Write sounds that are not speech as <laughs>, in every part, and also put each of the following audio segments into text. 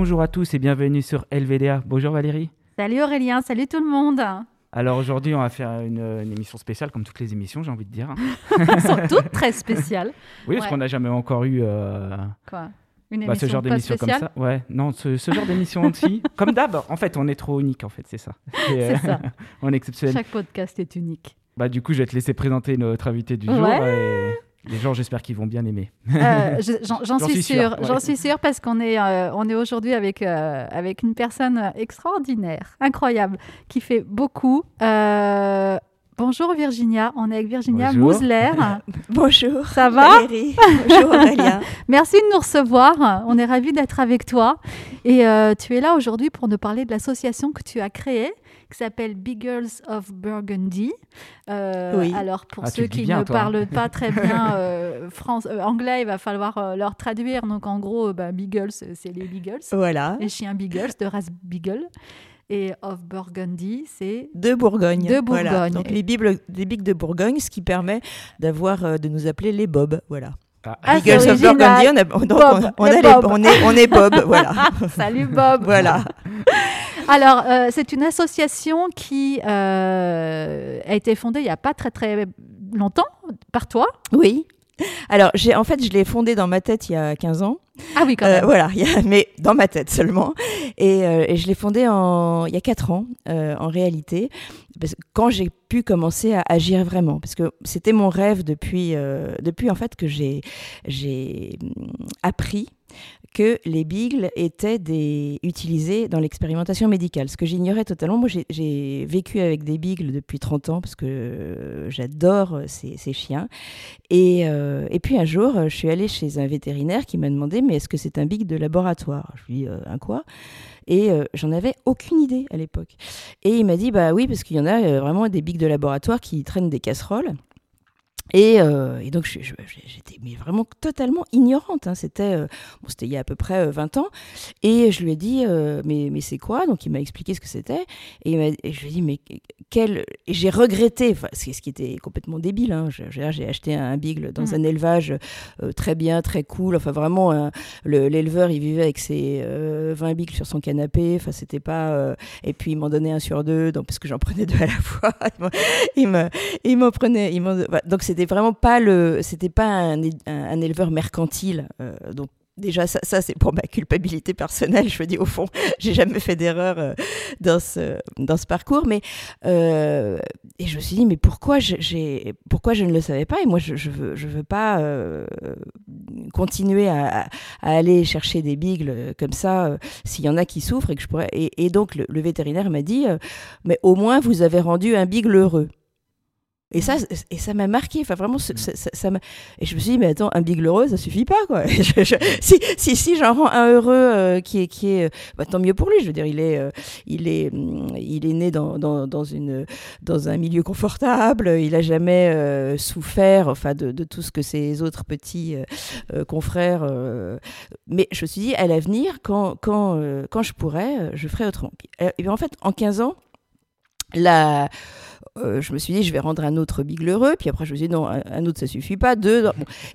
Bonjour à tous et bienvenue sur LVDA. Bonjour Valérie. Salut Aurélien, salut tout le monde. Alors aujourd'hui, on va faire une, émission spéciale, comme toutes les émissions, j'ai envie de dire. <laughs> Elles sont <laughs> toutes très spéciales. Oui, parce qu'on n'a jamais encore eu. Euh, Quoi? Une bah, ce genre d'émission comme ça? Ouais, non, ce, genre d'émission aussi. <laughs> comme d'hab, en fait, on est trop unique, en fait, c'est ça. C'est ça. on est exceptionnel. Chaque podcast est unique. Bah, du coup, je vais te laisser présenter notre invité du jour. Et... Les gens, j'espère qu'ils vont bien aimer. Euh, <laughs> j'en suis sûre. J'en suis sûre parce qu'on est, euh, on est aujourd'hui avec, euh, avec une personne extraordinaire, incroyable, qui fait beaucoup. Bonjour Virginia, on est avec Virginia Mousler. <laughs> Bonjour. Ça va Bonjour Aurélien. <laughs> Merci de nous recevoir. On est ravis d'être avec toi. Et tu es là aujourd'hui pour nous parler de l'association que tu as créée qui s'appelle Big Girls of Burgundy. Euh, oui. Alors, pour ah, ceux qui ne parlent pas très bien <laughs> euh, France, euh, anglais, il va falloir leur traduire. Donc, en gros, bah, Beagles, c'est les Beagles. Voilà. Les chiens Beagles, de race Beagle. Et of Burgundy, c'est de Bourgogne. De Bourgogne. Voilà. Donc les bibles, les bigs de Bourgogne, ce qui permet d'avoir, de nous appeler les Bobs, voilà. Ah, ah of Burgundy, on, on, est, on est Bob, voilà. <laughs> Salut Bob. voilà. <laughs> Alors, euh, c'est une association qui euh, a été fondée il n'y a pas très très longtemps par toi. Oui. Alors, j'ai, en fait, je l'ai fondée dans ma tête il y a 15 ans. Ah oui, quand euh, même. voilà, mais dans ma tête seulement. Et, je l'ai fondée en, il y a 4 ans, en réalité, parce que quand j'ai pu commencer à agir vraiment. Parce que c'était mon rêve depuis, depuis en fait, que j'ai, j'ai hum, appris que les bigles étaient des, utilisés dans l'expérimentation médicale, ce que j'ignorais totalement. Moi, j'ai vécu avec des bigles depuis 30 ans parce que j'adore ces, chiens. Et, euh, et, puis un jour, je suis allée chez un vétérinaire qui m'a demandé Mais est-ce que c'est un bigle de laboratoire? Je lui ai dit euh, Un quoi? Et euh, j'en avais aucune idée à l'époque. Et il m'a dit bah oui parce qu'il y en a vraiment des bigs de laboratoire qui traînent des casseroles. Euh, et, donc j'étais vraiment totalement ignorante. Hein. C'était euh, bon, c'était il y a à peu près 20 euh, ans. Et je lui ai dit mais, mais c'est quoi? Donc il m'a expliqué ce que c'était. Et, je lui ai dit mais quel j'ai regretté, ce qui était complètement débile. Hein. J'ai acheté un, bigle dans mmh. un élevage très bien, très cool. Enfin vraiment l'éleveur il vivait avec ses 20 bigles sur son canapé. Enfin c'était pas et puis il m'en donnait un sur deux donc parce que j'en prenais deux à la <laughs> fois. il m'en il prenait il donc c'était c'était vraiment pas le, c'était pas un, un, éleveur mercantile. Euh, donc déjà ça, c'est pour ma culpabilité personnelle. Je me dis au fond, <laughs> j'ai jamais fait d'erreur euh, dans ce dans ce parcours, mais euh, et je me suis dit mais pourquoi j'ai pourquoi je ne le savais pas? Et moi je, veux je veux pas continuer à, aller chercher des bigles comme ça s'il y en a qui souffrent et que je pourrais et, et donc le, le vétérinaire m'a dit mais au moins vous avez rendu un bigle heureux. Et ça, et ça m'a marqué. Enfin, vraiment, ça, ça, et je me suis dit, mais attends, un big heureux, ça suffit pas, quoi. <laughs> si, si, si j'en rends un heureux euh, qui est, qui est, bah, tant mieux pour lui. Je veux dire, il est, euh, il est, mm, il est né dans, dans, dans, une, dans un milieu confortable. Il a jamais euh, souffert, enfin, de, tout ce que ses autres petits confrères. mais je me suis dit, à l'avenir, quand, quand, quand je pourrais, je ferai autrement. Et en fait, en 15 ans, la euh, je me suis dit, je vais rendre un autre biglereux. Puis après, je me suis dit, non, un autre, ça suffit pas. Deux.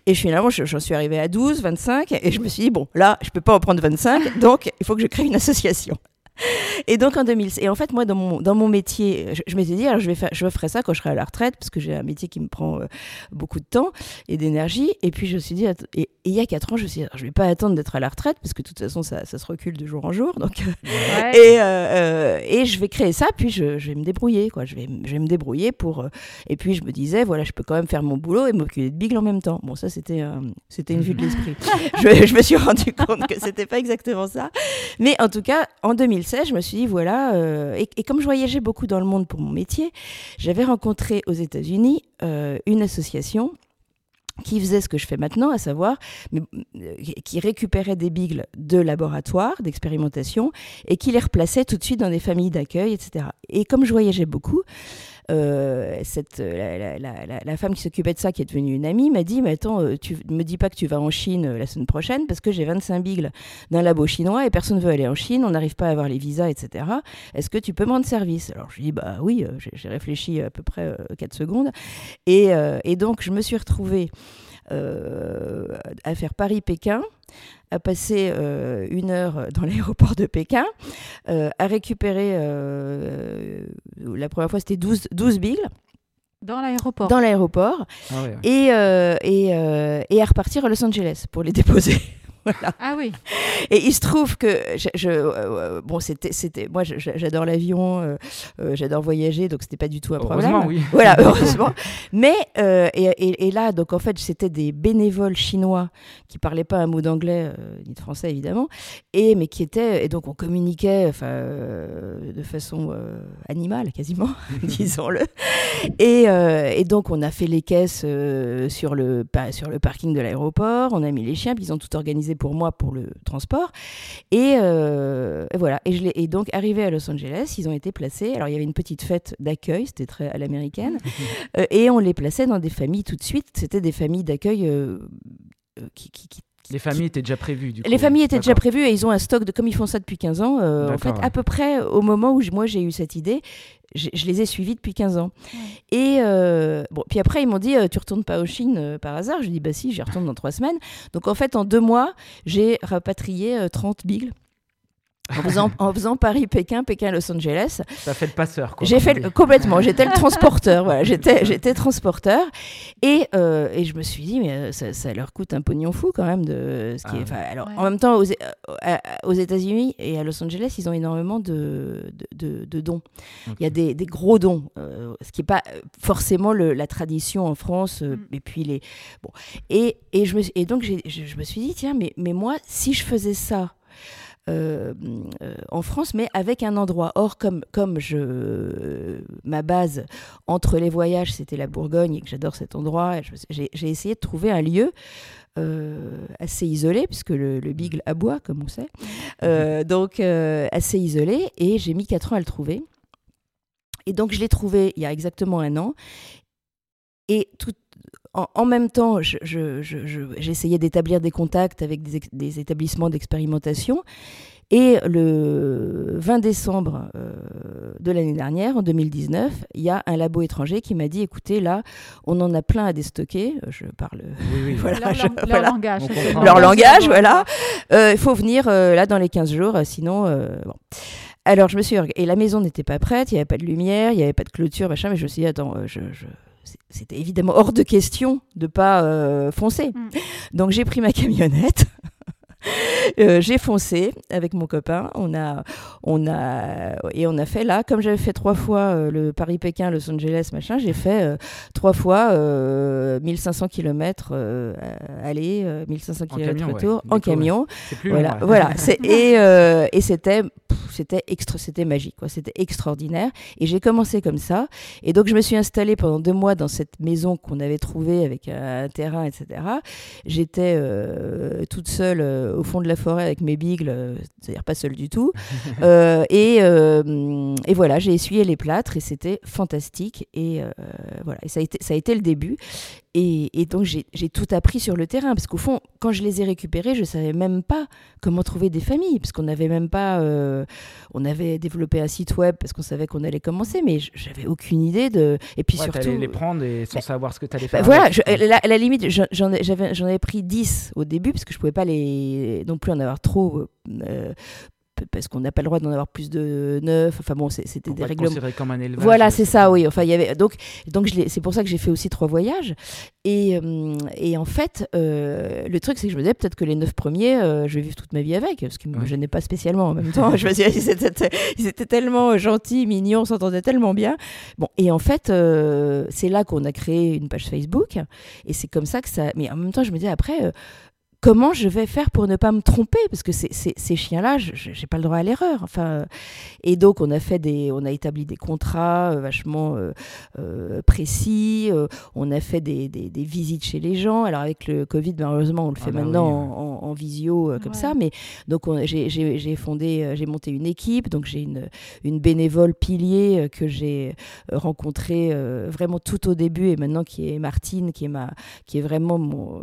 Et finalement, j'en suis arrivée à 12, 25. Et je me suis dit, bon, là, je peux pas en prendre 25. Donc, il faut que je crée une association. <laughs> Et donc en 2000, et en fait moi dans mon, dans mon métier, je, m'étais dit alors je vais faire, je ferai ça quand je serai à la retraite parce que j'ai un métier qui me prend euh, beaucoup de temps et d'énergie. Et puis je me suis dit et, il y a quatre ans je me suis dit je vais pas attendre d'être à la retraite parce que de toute façon ça, ça se recule de jour en jour donc euh, et euh, et je vais créer ça puis je, je, vais me débrouiller quoi je vais je vais me débrouiller pour et puis je me disais voilà je peux quand même faire mon boulot et m'occuper de Bigle en même temps. Bon ça c'était c'était une vue de l'esprit. <laughs> je, je, me suis rendu compte que c'était pas exactement ça, mais en tout cas en 2000 je me suis dit, voilà, euh, et, comme je voyageais beaucoup dans le monde pour mon métier, j'avais rencontré aux États-Unis euh, une association qui faisait ce que je fais maintenant, à savoir, euh, qui récupérait des bigles de laboratoire, d'expérimentation, et qui les replaçait tout de suite dans des familles d'accueil, etc. Et comme je voyageais beaucoup, euh, cette, la, la, la, femme qui s'occupait de ça, qui est devenue une amie, m'a dit Mais attends, euh, tu me dis pas que tu vas en Chine euh, la semaine prochaine parce que j'ai 25 bigles d'un labo chinois et personne ne veut aller en Chine, on n'arrive pas à avoir les visas, etc. Est-ce que tu peux me rendre service? Alors je dis Bah oui, j'ai réfléchi à peu près 4 secondes. Et, et, donc je me suis retrouvée à faire Paris-Pékin à passer une heure dans <laughs> l'aéroport de Pékin, à récupérer, la première fois c'était 12, 12 billes. Dans l'aéroport. Dans l'aéroport. Ah et, et, et à repartir à Los Angeles pour les déposer. <laughs> Ah oui. Et il se trouve que je, euh, euh, bon, c'était, c'était, moi, j'adore l'avion, euh, j'adore voyager, donc c'était pas du tout un problème. Heureusement, oui. Voilà, <laughs> heureusement. Mais et, et, là, donc en fait, c'était des bénévoles chinois qui parlaient pas un mot d'anglais ni de français évidemment, et mais qui étaient et donc on communiquait, enfin, de façon animale quasiment, <laughs> disons-le. Et, et, donc on a fait les caisses sur le sur le parking de l'aéroport, on a mis les chiens, puis ils ont tout organisé pour moi pour le transport. Et, euh, voilà. Et, je et donc, arrivé à Los Angeles, ils ont été placés. Alors, il y avait une petite fête d'accueil, c'était très à l'américaine. <laughs> Euh, et on les plaçait dans des familles tout de suite. C'était des familles d'accueil euh, qui, les familles étaient déjà prévues, du coup. Les familles étaient déjà prévues et ils ont un stock de, comme ils font ça depuis 15 ans, en fait, à peu près au moment où moi j'ai eu cette idée, je, les ai suivis depuis 15 ans. Et euh, bon, puis après, ils m'ont dit euh, Tu retournes pas au Chine euh, par hasard? Je dis Bah si, j'y retourne dans trois semaines. Donc en fait, en deux mois, j'ai rapatrié 30 bigles en faisant, en faisant Paris-Pékin, Pékin-Los Angeles. Ça fait le passeur, quoi. J'ai fait complètement. J'étais le <laughs> transporteur. Voilà, j'étais, j'étais transporteur. Et, euh, et je me suis dit, mais euh, ça, ça, leur coûte un pognon fou quand même. De, ce qui est, ah alors, En même temps, aux, euh, aux États-Unis et à Los Angeles, ils ont énormément de, de, de, dons. Il y a des, des gros dons, ce qui n'est pas forcément le, la tradition en France. Mm. Et puis les. Bon. Et, et, je me, et donc, je, je me suis dit, tiens, mais, mais moi, si je faisais ça, euh, euh, en France, mais avec un endroit. Or, comme, comme je, ma base entre les voyages, c'était la Bourgogne et que j'adore cet endroit, j'ai essayé de trouver un lieu euh, assez isolé, puisque le, le, Bigle aboie, comme on sait. donc, assez isolé, et j'ai mis 4 ans à le trouver. Et donc, je l'ai trouvé il y a exactement un an. Et tout, en, même temps, j'essayais d'établir des contacts avec des, établissements d'expérimentation. Et le 20 décembre euh, de l'année dernière, en 2019, il y a un labo étranger qui m'a dit écoutez, là, on en a plein à déstocker. Je parle. leur, langage. Leur langage, voilà. Euh, il faut venir euh, là dans les 15 jours, sinon. Bon. Alors, je me suis. Et la maison n'était pas prête, il n'y avait pas de lumière, il n'y avait pas de clôture, machin, mais je me suis dit attends, je c'était évidemment hors de question de pas euh, foncer. Mm. Donc j'ai pris ma camionnette. <laughs> Euh, j'ai foncé avec mon copain. On a, on a, et on a fait là, comme j'avais fait trois fois euh, le Paris-Pékin, Los Angeles, machin, j'ai fait trois fois 1500 km aller, 1500 km retour en camion. voilà, voilà. <laughs> et, et c'était c'était extra, c'était magique, quoi. C'était extraordinaire. Et j'ai commencé comme ça. Et donc, je me suis installée pendant deux mois dans cette maison qu'on avait trouvée avec un terrain, etc. J'étais euh, toute seule euh, au fond de la forêt avec mes bigles, euh, c'est-à-dire pas seule du tout. <laughs> et, et, voilà, j'ai essuyé les plâtres et c'était fantastique. Et voilà, et ça a été, ça a été le début. Et, donc j'ai tout appris sur le terrain, parce qu'au fond, quand je les ai récupérés, je ne savais même pas comment trouver des familles, parce qu'on n'avait même pas... Euh, on avait développé un site web parce qu'on savait qu'on allait commencer, mais j'avais aucune idée de... Et puis ouais, surtout... les prendre et sans savoir ce que tu allais bah, faire. voilà, la, la, limite, j'en avais pris 10 au début, parce que je ne pouvais pas les, non plus en avoir trop euh, parce qu'on n'a pas le droit d'en avoir plus de neuf. Enfin bon, c'était des règlements. comme un élevage. Voilà, c'est ça, oui. Enfin, il y avait donc donc c'est pour ça que j'ai fait aussi trois voyages. Et, euh, et en fait, euh, le truc c'est que je me disais peut-être que les neuf premiers, euh, je vais vivre toute ma vie avec, ce qui me gênait pas spécialement en même temps. <laughs> je me disais ils étaient, tellement gentils, mignons, on s'entendait tellement bien. Bon, et en fait, c'est là qu'on a créé une page Facebook. Et c'est comme ça que ça. Mais en même temps, je me disais après comment je vais faire pour ne pas me tromper? Parce que ces chiens-là, je n'ai pas le droit à l'erreur. Enfin, et donc, on a, fait des, on a établi des contrats euh, vachement euh, euh, précis. on a fait des, des, visites chez les gens. Alors, avec le Covid, malheureusement, on le fait ah bah maintenant en, visio comme ça. Mais donc, j'ai fondé, j'ai monté une équipe. Donc, j'ai une, une bénévole pilier que j'ai rencontrée vraiment tout au début et maintenant qui est Martine, qui est, ma, qui est vraiment mon,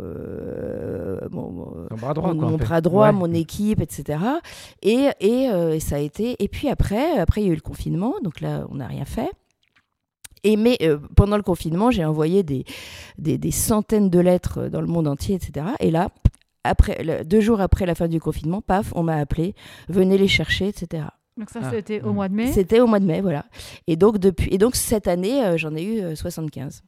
mon mon, bras droit, mon, bras droit mon équipe, etc. Et, et, euh, ça a été. Et puis après, après il y a eu le confinement, donc là, on n'a rien fait. Et mais pendant le confinement, j'ai envoyé des, des, des, centaines de lettres dans le monde entier, etc. Et là, après, deux jours après la fin du confinement, paf, on m'a appelé, venez les chercher, etc. Donc ça, ah. c'était au mois de mai C'était au mois de mai, voilà. Et donc, depuis, et donc cette année, euh, j'en ai eu 75.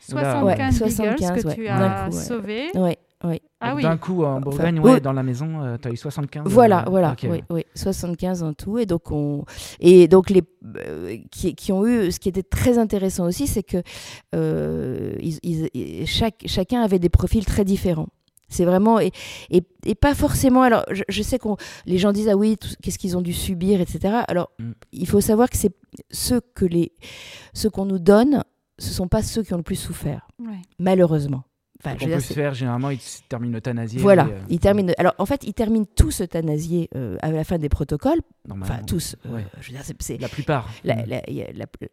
75, 75 que tu as sauvés. Oui. Oui. Ah oui. D'un coup, en Bourgogne, ouais, dans la maison, euh, tu as eu 75 Voilà, euh, voilà, oui, oui, 75 en tout. Et donc, on... et donc les, qui, qui, ont eu, ce qui était très intéressant aussi, c'est que ils, chaque, chacun avait des profils très différents. C'est vraiment et, et, pas forcément. Alors, je, sais qu'on les gens disent ah oui, qu'est-ce qu'ils ont dû subir, etc. Alors, mm. il faut savoir que c'est ceux que les ceux qu'on nous donne, ce sont pas ceux qui ont le plus souffert, malheureusement. Enfin, on peut se faire généralement, il termine euthanasié. Voilà, euh, il termine. Alors en fait, il termine tous euthanasiés euh, à la fin des protocoles. Enfin tous. Euh, je veux dire, c'est, la plupart. La,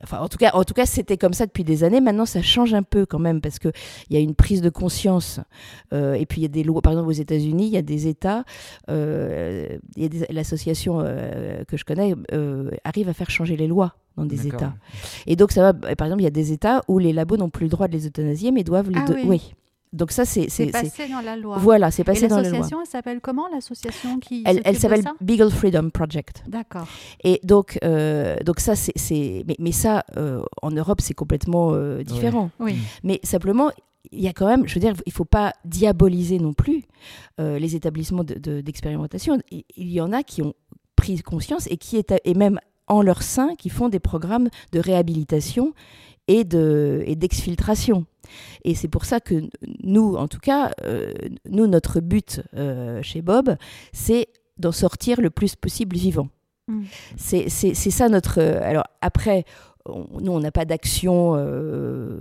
enfin, en tout cas, en tout cas, c'était comme ça depuis des années. Maintenant, ça change un peu quand même parce que il y a une prise de conscience. et puis il y a des lois. Par exemple, aux États-Unis, il y a des États. il y a l'association que je connais arrive à faire changer les lois dans des États. Et donc ça va. Par exemple, il y a des États où les labos n'ont plus le droit de les euthanasier, mais doivent les. Ah, oui. Donc ça, c'est... C'est passé dans la loi. Voilà, c'est passé dans la loi. L'association, elle s'appelle comment, l'association qui Elle, elle s'appelle Beagle Freedom Project. D'accord. Et donc, euh, donc ça, c'est... Mais, mais, ça, euh, en Europe, c'est complètement euh, différent. Oui. Mais simplement, il y a quand même, je veux dire, il ne faut pas diaboliser non plus les établissements d'expérimentation. De, il y en a qui ont pris conscience et qui est, et même en leur sein, qui font des programmes de réhabilitation et d'exfiltration. Et c'est pour ça que nous, en tout cas, euh, nous, notre but euh, chez Bob, c'est d'en sortir le plus possible vivant. Mm. C'est ça notre... Alors après, nous, on n'a pas d'action euh,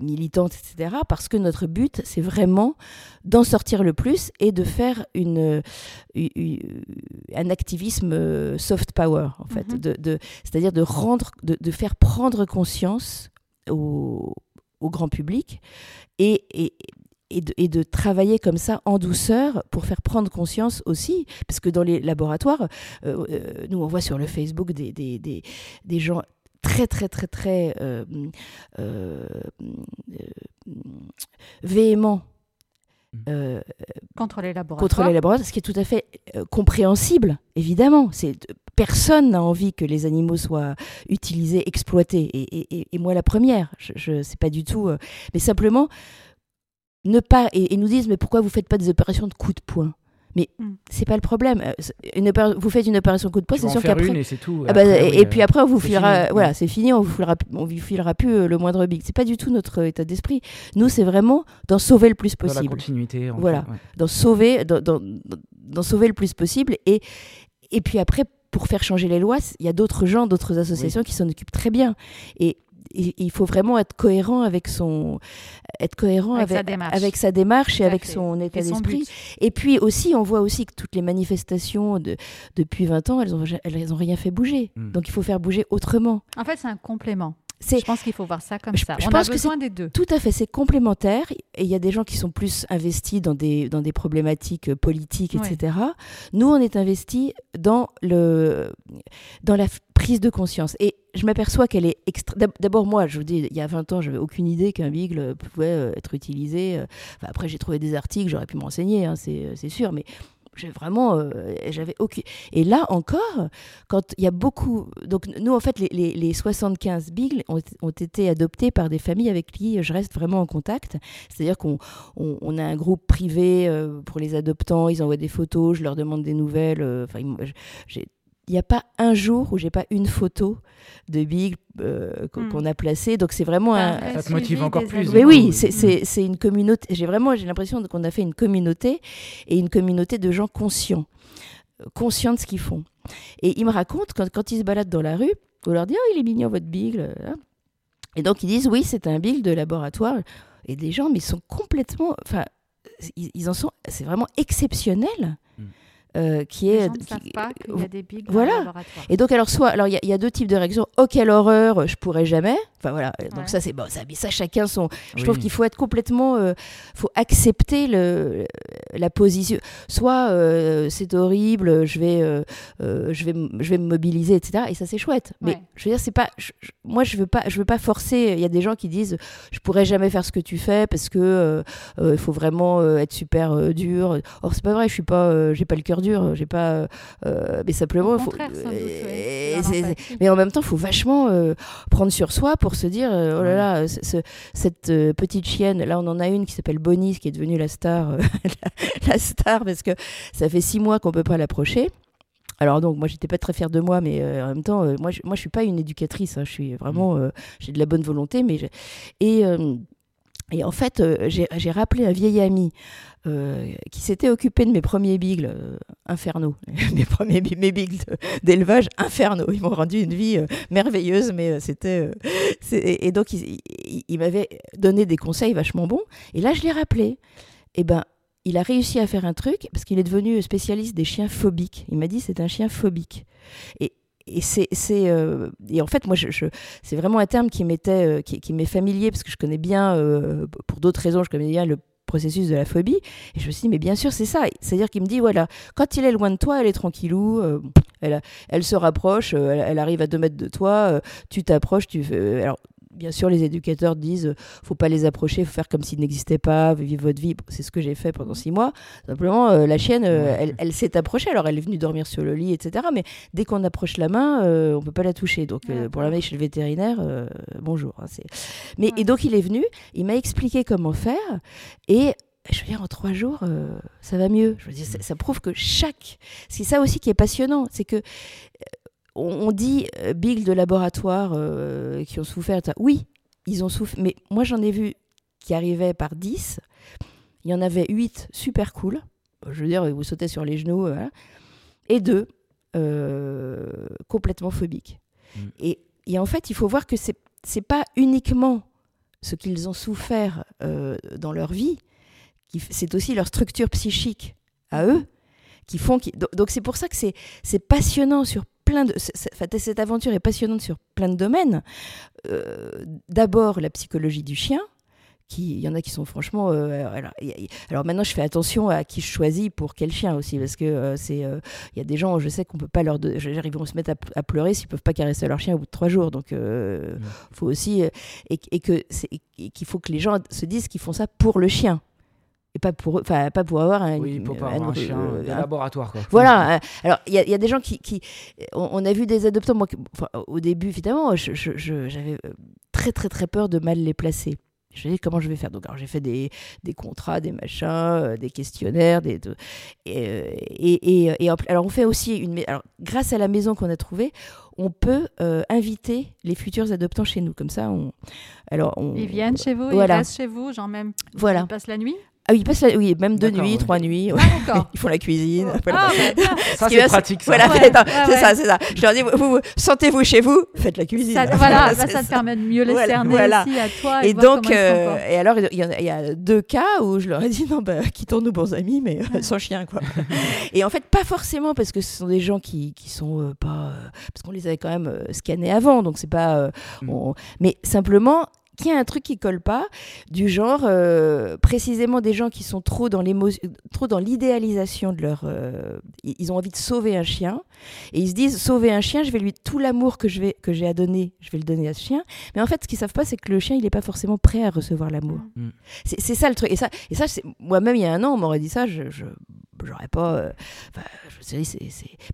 militante, etc., parce que notre but, c'est vraiment d'en sortir le plus et de faire une, un activisme soft power, en fait. Mm-hmm. de, C'est-à-dire de, rendre, de, de, faire prendre conscience aux, au grand public et, et, et, de, travailler comme ça en douceur pour faire prendre conscience aussi, parce que dans les laboratoires, euh, euh, nous on voit sur le Facebook des, des, des, des gens très très très très euh, véhéments mmh. contre les laboratoires. Contre les laboratoires, ce qui est tout à fait compréhensible, évidemment. C'est personne n'a envie que les animaux soient utilisés, exploités. Et, moi, la première, je ne sais pas du tout. Euh, mais simplement, ne pas. Et, nous disent, mais pourquoi vous faites pas des opérations de coup de poing? Mais hmm. c'est pas le problème. Euh, une vous faites une opération coup de poing, c'est sûr qu'après. Et, tout. Ah bah, et, puis après, on vous filera. Voilà, c'est fini, on vous filera, on vous filera plus euh, le moindre big. C'est pas du tout notre état d'esprit. Nous, c'est vraiment d'en sauver le plus possible. Dans la continuité. voilà, d'en sauver, d'en sauver le plus possible. Et, et puis après, pour faire changer les lois, il y a d'autres gens, d'autres associations qui s'en occupent très bien. Et, il faut vraiment être cohérent avec son être cohérent avec, avec, sa, démarche. et avec son état d'esprit. Et puis aussi, on voit aussi que toutes les manifestations de, depuis 20 ans, elles n'ont elles ont rien fait bouger. Hmm. Donc il faut faire bouger autrement. En fait, c'est un complément. Je pense qu'il faut voir ça comme ça. Je On pense a besoin des deux. Tout à fait, c'est complémentaire. Et il y a des gens qui sont plus investis dans des, dans des problématiques euh, politiques, etc. Nous, on est investis dans, le, dans la prise de conscience. Et je m'aperçois qu'elle est extra... D'abord, moi, je vous dis, il y a 20 ans, je n'avais aucune idée qu'un bigle pouvait euh, être utilisé. Euh, après, j'ai trouvé des articles, j'aurais pu m'enseigner, hein, c'est sûr. Mais j'ai vraiment, euh, j'avais aucun. Et là encore, quand il y a beaucoup, donc nous en fait les, les, les 75 bigles ont, ont, été adoptés par des familles avec qui je reste vraiment en contact. C'est-à-dire qu'on on, a un groupe privé euh, pour les adoptants, ils envoient des photos, je leur demande des nouvelles. Euh, enfin, j'ai il n'y a pas un jour où j'ai pas une photo de Big euh, hmm. qu'on a placée. Donc c'est vraiment un. Ça te motive encore plus. Mais oui, c'est une communauté. J'ai vraiment j'ai l'impression qu'on a fait une communauté et une communauté de gens conscients, euh, conscients de ce qu'ils font. Et ils me racontent quand, quand ils se baladent dans la rue, on leur dit oh il est mignon votre. Hein. Et donc ils disent oui c'est un Beagle de laboratoire. Et des gens mais ils sont complètement, enfin ils, en sont, c'est vraiment exceptionnel. Hmm euh, qui est. Les ne savent pas qu'il y a des bigs voilà. Et donc alors soit alors il y, a deux types de réactions. Oh quelle horreur, je pourrais jamais. Enfin voilà. Donc ça c'est bon, ça, ça chacun son. Je trouve qu'il faut être complètement, euh, faut accepter le la position. Soit euh, c'est horrible, je vais je vais je vais me mobiliser etc. Et ça c'est chouette. Mais je veux dire c'est pas, moi je veux pas je veux pas forcer. Il y a des gens qui disent je pourrais jamais faire ce que tu fais parce que il faut vraiment être super dur. Or c'est pas vrai, je suis pas, j'ai pas le cœur dur, j'ai pas. Euh, mais simplement, faut, mais en même temps, il faut vachement euh, prendre sur soi pour se dire, euh, oh là là, cette petite chienne, là, on en a une qui s'appelle Bonnie, qui est devenue la star, <laughs> la, star, parce que ça fait six mois qu'on peut pas l'approcher. Alors donc moi j'étais pas très fière de moi, mais en même temps moi je, moi je suis pas une éducatrice, hein. je suis vraiment mmh. j'ai de la bonne volonté, mais et et en fait, j'ai rappelé un vieil ami euh, qui s'était occupé de mes premiers bigles euh, infernaux, <laughs> mes premiers bigles d'élevage infernaux. Ils m'ont rendu une vie euh, merveilleuse, mais c'était. et donc, il, m'avait donné des conseils vachement bons. Et là, je l'ai rappelé. Et eh ben, il a réussi à faire un truc parce qu'il est devenu spécialiste des chiens phobiques. Il m'a dit c'est un chien phobique. Et, et c'est et en fait moi c'est vraiment un terme qui m'était qui, qui m'est familier parce que je connais bien pour d'autres raisons je connais bien le processus de la phobie. Et je me suis dit, mais bien sûr, c'est ça. C'est-à-dire qu'il me dit, voilà, quand il est loin de toi, elle est tranquillou, euh, elle, elle se rapproche, euh, elle, arrive à deux mètres de toi, euh, tu t'approches, tu alors bien sûr, les éducateurs disent faut pas les approcher, faut faire comme s'ils n'existaient pas, vivre votre vie. C'est ce que j'ai fait pendant six mois. Simplement, la chienne, elle, s'est approchée. Alors, elle est venue dormir sur le lit, etc. Mais dès qu'on approche la main, on peut pas la toucher. Donc, pour l'amener chez le vétérinaire, bonjour. Hein, mais et donc, il est venu, il m'a expliqué comment faire, et je veux dire, en trois jours, euh, ça va mieux. Je veux dire, ça, prouve que chaque. C'est ça aussi qui est passionnant, c'est que euh, on, dit euh, big de laboratoire qui ont souffert. Oui, ils ont souffert, mais moi j'en ai vu qui arrivaient par 10. Il y en avait 8 super cool. Je veux dire, vous sautez sur les genoux. Et deux complètement phobiques. Mm. Et, et, en fait, il faut voir que c'est n'est pas uniquement ce qu'ils ont souffert dans leur vie, c'est aussi leur structure psychique à eux qui font. donc c'est pour ça que c'est passionnant sur plein de. cette aventure est passionnante sur plein de domaines. Euh, d'abord la psychologie du chien. Il y en a qui sont franchement. Euh, alors, maintenant, je fais attention à qui je choisis pour quel chien aussi, parce que euh, c'est. Il y a des gens, je sais qu'on peut pas leur. Ils vont se mettre à, pleurer s'ils peuvent pas caresser leur chien au bout de trois jours. Donc, il faut aussi. et, et que qu'il faut que les gens se disent qu'ils font ça pour le chien et pas pour enfin pas pour avoir un oui pour pas avoir un, chien de laboratoire quoi. voilà euh, alors il y, y, a des gens qui, qui on, a vu des adoptants moi au débie évidemment j'avais je, euh, très très très peur de mal les placer je me comment je vais faire? Donc, j'ai fait des, des, contrats, des machins, euh, des questionnaires, des, et, et, et, alors on fait aussi une. Alors, grâce à la maison qu'on a trouvée, on peut inviter les futurs adoptants chez nous. Comme ça, on. Alors, on, ils viennent chez vous, ils restent chez vous, genre même. Voilà. Ils passent la nuit? Ah oui, passe oui, même deux nuits, trois nuits. Ah, <laughs> ils font la cuisine. Ah, bah, ça, <laughs> c'est pratique. Ça. Voilà, c'est ça, c'est ça. Je leur dis, vous, sentez-vous chez vous, faites la cuisine. Ça, voilà, <laughs> ça, te permet de mieux les cerner aussi à toi. Et, donc, euh, et alors, il y, a deux cas où je leur ai dit, non, bah, quittons-nous bons amis, mais euh, sans chien, quoi. et en fait, pas forcément parce que ce sont des gens qui, qui sont euh, pas. parce qu'on les avait quand même scannés avant, donc c'est pas. Mm. mais simplement, qu'il y a un truc qui colle pas, du genre euh, précisément des gens qui sont trop dans trop dans l'idéalisation de leur, euh, ils ont envie de sauver un chien et ils se disent sauver un chien, je vais lui tout l'amour que je vais que j'ai à donner, je vais le donner à ce chien. Mais en fait, ce qu'ils savent pas, c'est que le chien, il n'est pas forcément prêt à recevoir l'amour. Mm. C'est ça le truc. Et ça, et ça, moi-même il y a un an, on m'aurait dit ça, je, je j'aurais pas. Euh, je c'est,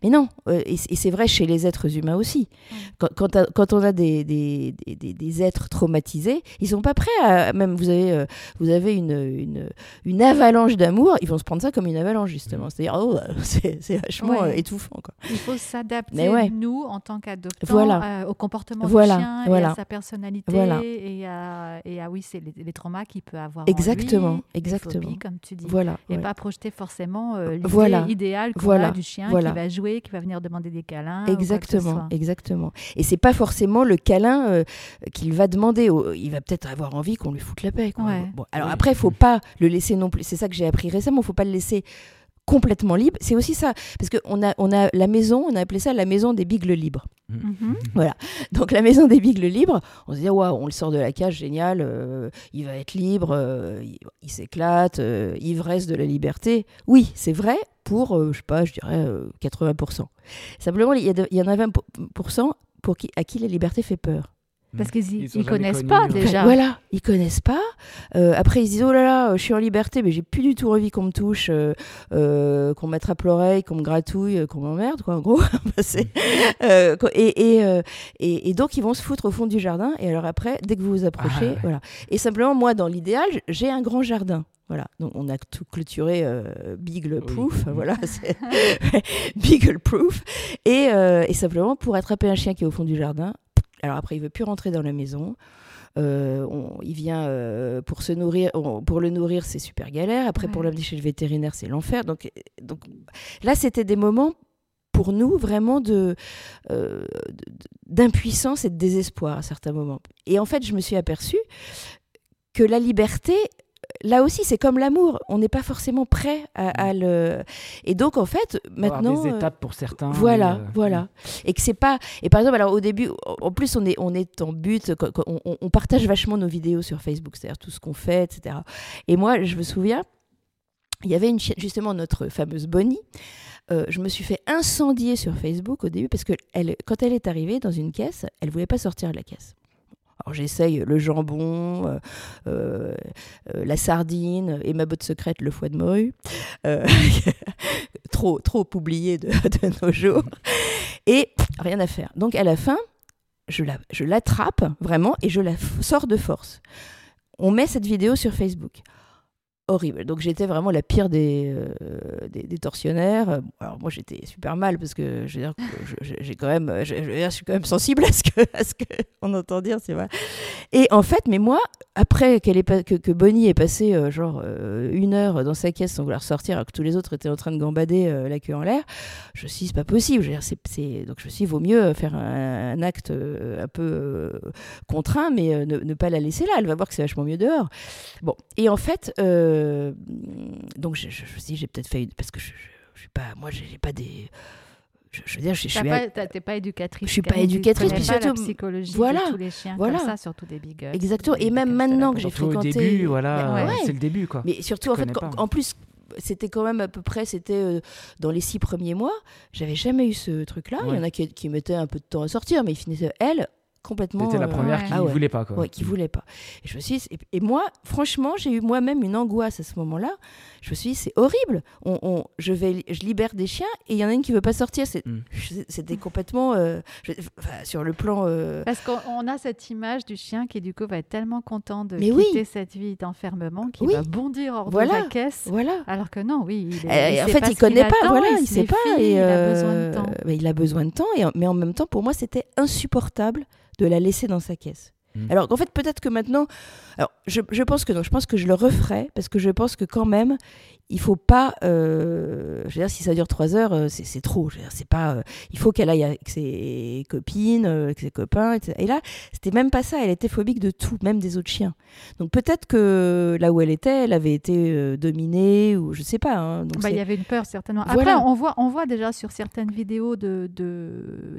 Mais non, et, c'est vrai chez les êtres humains aussi. Quand, quand, on a des, des, des, des, êtres traumatisés, ils sont pas prêts à. Même vous avez, euh, vous avez une, une, une avalanche d'amour, ils vont se prendre ça comme une avalanche, justement. C'est-à-dire, oh, <laughs> c'est vachement euh, étouffant. Quoi. Il faut s'adapter, nous, en tant qu'adoptants, euh, au comportement du chien et à sa personnalité. Et, à, et à, oui, c'est les, traumas qu'il peut avoir. Exactement, en lui, exactement. Phobies, comme tu dis. Voilà, et pas projeter forcément l'idée idéale voilà, du chien qui va jouer, qui va venir demander des câlins. Exactement, exactement. Et c'est pas forcément le câlin qu'il va demander. Il va peut-être avoir envie qu'on lui foute la paix. Bon, alors après, il faut pas le laisser non plus. C'est ça que j'ai appris récemment. Il faut pas le laisser complètement libre. C'est aussi ça, parce qu'on a, on a la maison, on a appelé ça la maison des bigles libres. Mm-hmm. Voilà. Donc la maison des bigles libres, on se dit, waouh, on le sort de la cage, génial, euh, il va être libre, euh, il, s'éclate, euh, ivresse de la liberté. Oui, c'est vrai pour, je sais pas, je dirais 80%. Simplement, il y, en a 20% pour qui, à qui la liberté fait peur. Parce qu'ils ne connaissent pas déjà. Voilà, ils connaissent pas. Euh, après, ils disent Oh là là, je suis en liberté, mais j'ai plus du tout envie qu'on me touche, euh, euh, qu'on m'attrape l'oreille, qu'on me gratouille, qu'on m'emmerde, quoi, en gros. <laughs> et, et, et, donc, ils vont se foutre au fond du jardin. Et alors, après, dès que vous vous approchez, ah, voilà. Et simplement, moi, dans l'idéal, j'ai un grand jardin. Voilà, donc on a tout clôturé Beagle Proof, voilà, <laughs> c'est <laughs> Beagle Proof. Et, et, simplement, pour attraper un chien qui est au fond du jardin, alors après, il veut plus rentrer dans la maison. Euh, il vient euh, pour se nourrir, pour le nourrir, c'est super galère. Après, pour l'amener chez le vétérinaire, c'est l'enfer. Donc, donc là, c'était des moments pour nous vraiment de euh, d'impuissance et de désespoir à certains moments. Et en fait, je me suis aperçue que la liberté, là aussi, c'est comme l'amour. On n'est pas forcément prêt à, mm. le. Et donc, en fait, maintenant. des euh, étapes pour certains. Voilà, euh, voilà. Et que c'est pas. Et par exemple, alors au début, en plus, on est, on est en but. On, partage vachement nos vidéos sur Facebook, c'est-à-dire tout ce qu'on fait, etc. Et moi, je me souviens, il y avait une justement notre fameuse Bonnie. Euh, je me suis fait incendier sur Facebook au début parce que elle, quand elle est arrivée dans une caisse, elle voulait pas sortir de la caisse. Alors j'essaye le jambon, euh, euh, euh, la sardine et ma botte secrète, le foie de morue. <laughs> trop, trop oublié <laughs> de, nos jours. Et rien à faire. Donc à la fin, je l'attrape vraiment et je la sors de force. On met cette vidéo sur Facebook horrible. Donc j'étais vraiment la pire des, euh, des, tortionnaires. Alors moi j'étais super mal parce que je j'ai quand même, je, suis quand même sensible à ce que, ce qu'on entend dire. Et en fait, mais moi, après qu'elle est que, Bonnie ait passé euh, genre euh, une heure dans sa caisse sans vouloir sortir, alors que tous les autres étaient en train de gambader la queue en l'air, je me suis dit c'est pas possible. Donc je me suis dit vaut mieux faire un, acte un peu contraint, mais ne, pas la laisser là. Elle va voir que c'est vachement mieux dehors. Bon, et en fait. Donc je, je, je j'ai peut-être fait parce que je, je, suis pas, moi j'ai pas des je, veux dire, je, suis pas, t'es pas éducatrice. Je suis pas éducatrice, puis surtout la psychologie voilà, de tous les chiens voilà. comme ça, surtout des big Exactement. Et même maintenant que j'ai fréquenté. Au début, voilà, c'est le début quoi. Mais surtout en fait, en plus, c'était quand même à peu près, c'était euh, dans les six premiers mois. J'avais jamais eu ce truc-là. Il y en a qui, qui mettaient un peu de temps à sortir, mais ils finissaient elles complètement. C'était la première qui ne ah voulait pas. Quoi. Ouais, qui voulait pas. Et, je me suis et, moi, franchement, j'ai eu moi-même une angoisse à ce moment-là. Je me suis dit, c'est horrible. On, je, vais, je libère des chiens et il y en a une qui veut pas sortir. Hmm. C'était complètement euh, sur le plan. Euh, Parce qu'on a cette image du chien qui, du coup, va être tellement content de quitter cette vie d'enfermement qu'il va bondir hors de la caisse. Voilà. Alors que non, oui. Il est, en fait, il connaît pas. voilà, il, sait pas. et, il a besoin de temps. il a besoin de temps. Et, mais en même temps, pour moi, c'était insupportable de la laisser dans sa caisse. Mmh. Alors en fait, peut-être que maintenant, alors, je, je, pense que non, je pense que je le referai parce que je pense que quand même, il faut pas. Euh, je veux dire, si ça dure trois heures, euh, c'est trop. C'est pas. Euh, il faut qu'elle aille avec ses copines, avec ses copains, etc. Et là, c'était même pas ça. Elle était phobique de tout, même des autres chiens. Donc peut-être que là où elle était, elle avait été dominée ou je sais pas. Hein. Donc bah, il y avait une peur certainement. Après, on voit, on voit déjà sur certaines vidéos de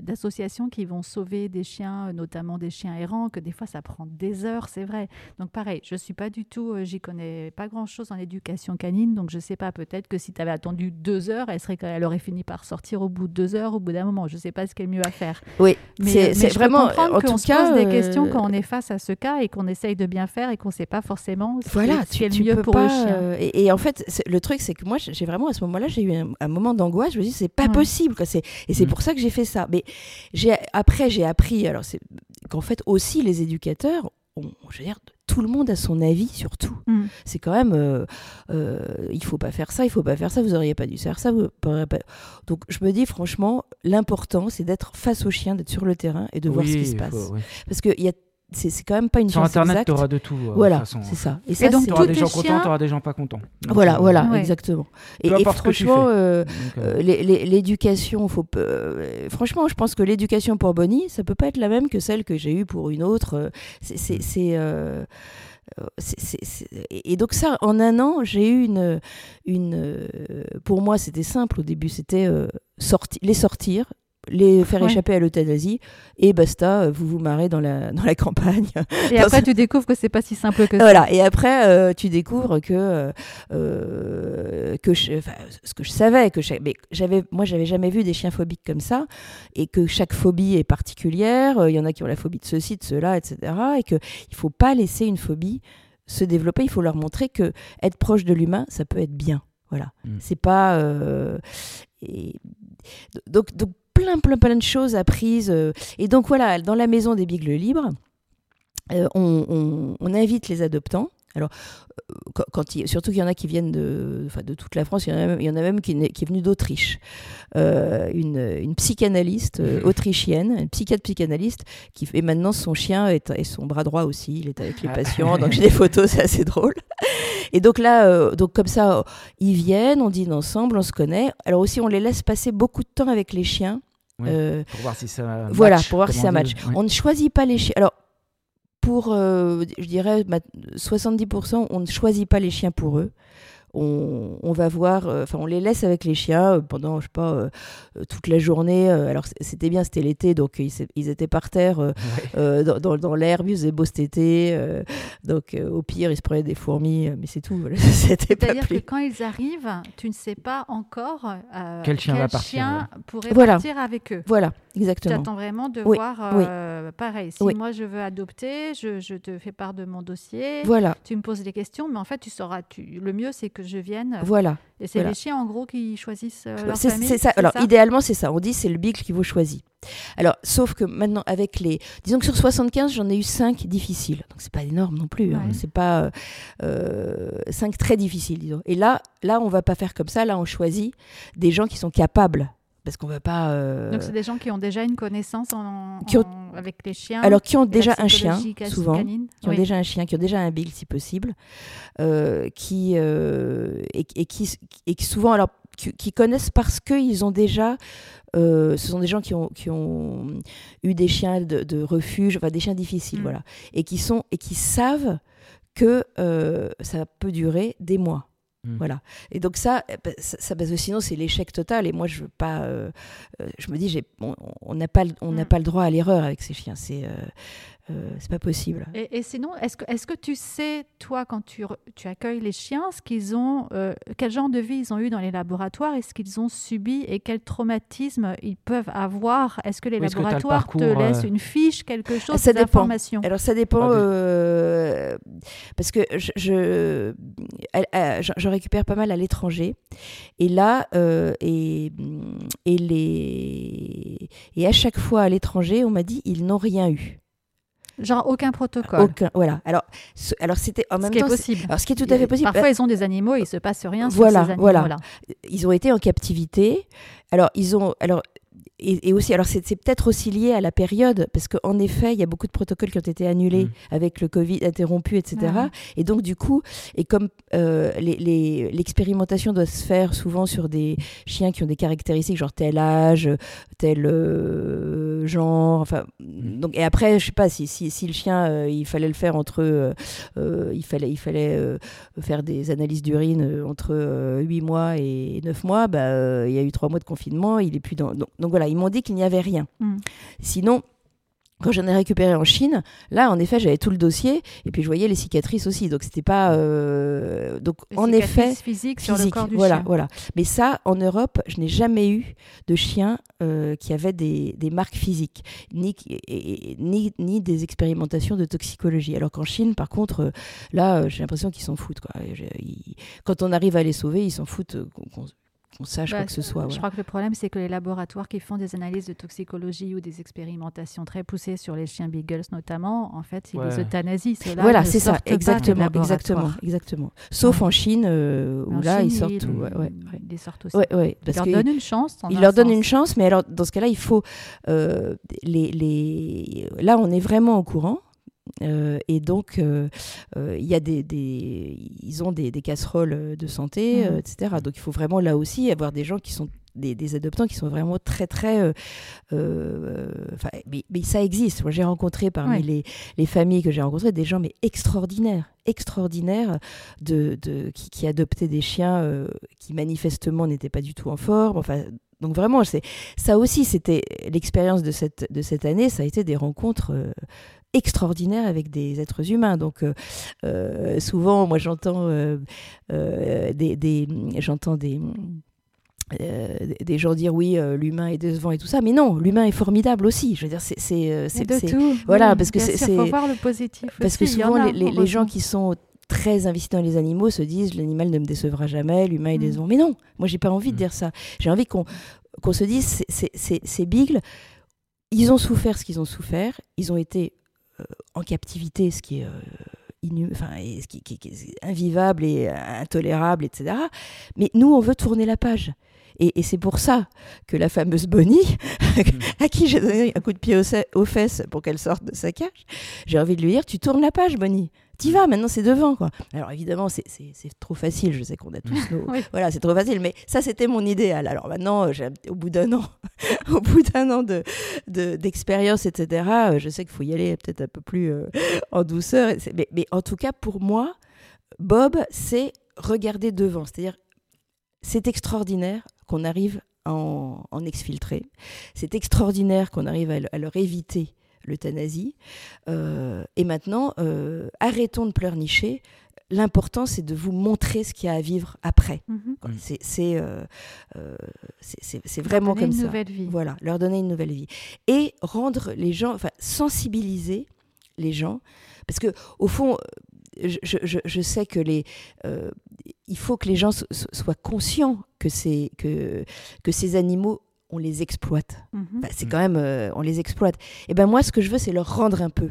d'associations qui vont sauver des chiens, notamment des chiens errants, que des fois ça prend des heures, c'est vrai. Donc pareil, je suis pas du tout, j'y connais pas grand chose en éducation canine, donc je je sais pas, peut-être que si tu avais attendu deux heures, elle, serait, elle aurait fini par sortir au bout de deux heures, au bout d'un moment. Je sais pas ce qu'elle est mieux à faire. Oui, mais c'est vraiment. En tout se cas, pose des questions euh, quand on est face à ce cas et qu'on essaye de bien faire et qu'on ne sait pas forcément ce voilà, qui est, mieux pour le chien. Euh, et, en fait, le truc, c'est que moi, j'ai vraiment à ce moment-là, j'ai eu un, moment d'angoisse. Je me dis, c'est pas possible. Quoi. Et c'est mm. pour ça que j'ai fait ça. Mais après, j'ai appris alors qu'en fait, aussi, les éducateurs ont, je veux dire, tout le monde a son avis sur tout. Mm. C'est quand même, euh, euh, il faut pas faire ça, il faut pas faire ça, vous auriez pas dû faire ça. Vous pas... Donc je me dis franchement, l'important c'est d'être face au chien, d'être sur le terrain et de voir ce qui se passe. Parce qu'il y a c'est quand même pas une Sur Internet, tu auras de tout. voilà, c'est ça. Et, ça, tu auras des gens contents, tu auras des gens pas contents. voilà, voilà, exactement. Et, franchement, l'éducation, faut franchement, je pense que l'éducation pour Bonnie, ça peut pas être la même que celle que j'ai eue pour une autre. C'est et donc ça, en un an, j'ai eu une, une... Pour moi, c'était simple au début, c'était les sortir, les faire échapper à l'euthanasie et basta, vous vous marrez dans la, <laughs> dans la campagne. Et après, tu découvres que c'est pas si simple que ça. Voilà, et après, euh, tu découvres que, euh, que je, ce que je savais, que mais j'avais, moi, j'avais jamais vu des chiens phobiques comme ça, et que chaque phobie est particulière. Il y en a qui ont la phobie de ceci, de cela, etc. Et qu'il ne faut pas laisser une phobie se développer. Il faut leur montrer que être proche de l'humain, ça peut être bien. Voilà. Mm. C'est pas. Euh, et... donc, donc plein, plein, plein de choses apprises. Euh, et donc voilà, dans la maison des Bigles Libres, euh, on, invite les adoptants. Alors, euh, quand, surtout qu'il y en a qui viennent de, enfin, de toute la France, il y en a même, il y en a même qui, est, qui est venue d'Autriche. une, une, psychanalyste autrichienne, une psychiatre psychanalyste, qui fait maintenant son chien et, et son bras droit aussi, il est avec les ah. patients, donc j'ai des photos, c'est assez drôle. Et donc là, donc comme ça, ils viennent, on dîne ensemble, on se connaît. Alors aussi, on les laisse passer beaucoup de temps avec les chiens. Euh, pour voir si ça Voilà, pour voir si ça match. On ne choisit pas les chiens. Alors, pour, euh, je dirais, 70%, on ne choisit pas les chiens pour eux on, va voir, euh, enfin on les laisse avec les chiens euh, pendant, je sais pas, euh, toute la journée. alors c'était bien, c'était l'été, donc ils, étaient par terre dans, dans, l'herbe, ils faisaient beau cet été. donc au pire, ils se prenaient des fourmis, mais c'est tout. <laughs> C'est-à-dire que quand ils arrivent, tu ne sais pas encore quel chien, va partir, pourrait partir avec eux. Voilà. Exactement. Tu attends vraiment de voir, pareil, si moi je veux adopter, je, te fais part de mon dossier, voilà. tu me poses des questions, mais en fait tu sauras, tu, le mieux c'est que je vienne. Voilà. Et c'est les chiens en gros qui choisissent euh, leur famille. C'est ça. Alors idéalement c'est ça. On dit c'est le bicle qui vous choisit. Alors sauf que maintenant avec les, disons que sur 75 j'en ai eu 5 difficiles. Donc c'est pas énorme non plus. Hein. C'est pas euh, 5 très difficiles disons. Et là là on va pas faire comme ça. Là on choisit des gens qui sont capables parce qu'on veut pas. Euh, Donc c'est des gens qui ont déjà une connaissance en, avec les chiens. Alors qui ont déjà un chien, souvent, qui ont déjà un chien, qui ont déjà un bill si possible, euh, qui euh, et, qui et qui souvent alors qui, connaissent parce qu'ils ont déjà. ce sont des gens qui ont, qui ont eu des chiens de, refuge, enfin des chiens difficiles, mm. voilà, et qui sont et qui savent que ça peut durer des mois. Mmh. Voilà. Et donc ça, eh ben, ça, parce que sinon c'est l'échec total. Et moi, je veux pas. Euh, euh, je me dis, j'ai, on n'a pas, on n'a mmh. pas le droit à l'erreur avec ces chiens. C'est, euh, euh, c'est pas possible. Et, sinon, est-ce que, est que tu sais, toi, quand tu, tu accueilles les chiens, ce qu'ils ont, euh, quel genre de vie ils ont eu dans les laboratoires, est-ce qu'ils ont subi et quel traumatisme ils peuvent avoir? Est-ce que les laboratoires te laissent une fiche, quelque chose, ça d'information Alors ça dépend, euh, parce que je, je, je, récupère pas mal à l'étranger, et là, et, et, les, et à chaque fois à l'étranger, on m'a dit ils n'ont rien eu. Genre aucun protocole. Aucun, voilà. Alors, alors c'était en même ce qui temps. Est possible. Alors, ce qui est tout à fait possible. Parfois, bah ils ont des animaux et il se passe rien voilà, sur ces. Voilà. Ils ont été en captivité. Alors, ils ont. Alors, et, aussi, alors c'est peut-être aussi lié à la période, parce qu'en effet, il y a beaucoup de protocoles qui ont été annulés mmh. avec le Covid interrompu, etc. Et donc, du coup, et comme euh, l'expérimentation doit se faire souvent sur des chiens qui ont des caractéristiques, genre tel âge, tel euh, genre, enfin, mmh. donc, et après, je sais pas, si, si, si le chien, euh, il fallait le faire entre, il fallait, il fallait faire des analyses d'urine entre 8 mois et 9 mois, bah, il y a eu 3 mois de confinement, il est plus dans. Donc, donc voilà, ils m'ont dit qu'il n'y avait rien. Mm. Sinon, quand j'en ai récupéré en Chine, là, en effet, j'avais tout le dossier et puis je voyais les cicatrices aussi. Donc, c'était pas. Euh, donc, en effet. physique, sur le corps du voilà, chien. Voilà. Mais ça, en Europe, je n'ai jamais eu de chien euh, qui avait des, des, marques physiques, ni, ni, ni, des expérimentations de toxicologie. Alors qu'en Chine, par contre, euh, là, j'ai l'impression qu'ils s'en foutent. Quoi. quand on arrive à les sauver, ils s'en foutent on sache quoi bah, que ce soit. Je crois que le problème, c'est que les laboratoires qui font des analyses de toxicologie ou des expérimentations très poussées sur les chiens beagles notamment, en fait, ils les euthanasient. Voilà, c'est ça, exactement, exactement, exactement. Sauf en Chine, euh, où là, ils sortent. Ils, ouais, ils sortent aussi. ils leur donnent une chance. Ils leur donnent une chance, mais alors dans ce cas-là, il faut euh, les, les. Là, on est vraiment au courant et donc, il y a des, ils ont des, casseroles de santé, mmh. etc. Donc, il faut vraiment là aussi avoir des gens qui sont des, adoptants qui sont vraiment très, très. Euh, euh, mais, ça existe. Moi, j'ai rencontré parmi les, les, familles que j'ai rencontrées des gens mais extraordinaires, extraordinaires, de, de qui, qui, adoptaient des chiens euh, qui manifestement n'étaient pas du tout en forme. Enfin, donc vraiment, c'est ça aussi, c'était l'expérience de cette, de cette année. Ça a été des rencontres extraordinaires avec des êtres humains. Donc souvent, moi j'entends des, des j'entends des euh, des gens dire oui euh, l'humain est décevant et tout ça. Mais non l'humain est formidable aussi. Je veux dire c'est c'est euh, tout. voilà parce que c'est faut voir le positif parce que souvent les, les, gens qui sont très investis dans les animaux se disent l'animal ne me décevra jamais l'humain est mm. décevant. Mais non moi j'ai pas envie de mm. dire ça. J'ai envie qu'on qu'on se dise ces bigles ils ont souffert ce qu'ils ont souffert. Ils ont été en captivité ce qui est enfin, ce qui, qui, qui, est invivable et intolérable, etc. Mais nous, on veut tourner la page. Et, c'est pour ça que la fameuse Bonnie, <laughs> <laughs> à qui j'ai donné un coup de pied aux, fesses pour qu'elle sorte de sa cage, j'ai envie de lui dire Tu tournes la page, Bonnie. T'y vas, maintenant c'est devant. quoi. Alors évidemment, c'est trop facile. Je sais qu'on a tous <laughs> nos. Voilà, c'est trop facile. Mais ça, c'était mon idéal. Alors maintenant, au bout d'un an, <laughs> au bout d'un an d'expérience, de, etc., euh, je sais qu'il faut y aller peut-être un peu plus euh, en douceur. Mais, mais en tout cas, pour moi, Bob, c'est regarder devant. C'est-à-dire, c'est extraordinaire qu'on arrive à en, exfiltrer. C'est extraordinaire qu'on arrive à, leur éviter l'euthanasie. Euh, et maintenant, euh, arrêtons de pleurnicher. L'important, c'est de vous montrer ce qu'il y a à vivre après. Mhm. Euh, c'est vraiment comme une ça. Nouvelle vie. Voilà, leur donner une nouvelle vie. Et rendre les gens, enfin, sensibiliser les gens. Parce que, au fond, je, sais que les, euh, il faut que les gens soient conscients que, que, que ces animaux, on les exploite. Mhm. c'est quand même, euh, on les exploite. Et ben moi, ce que je veux, c'est leur rendre un peu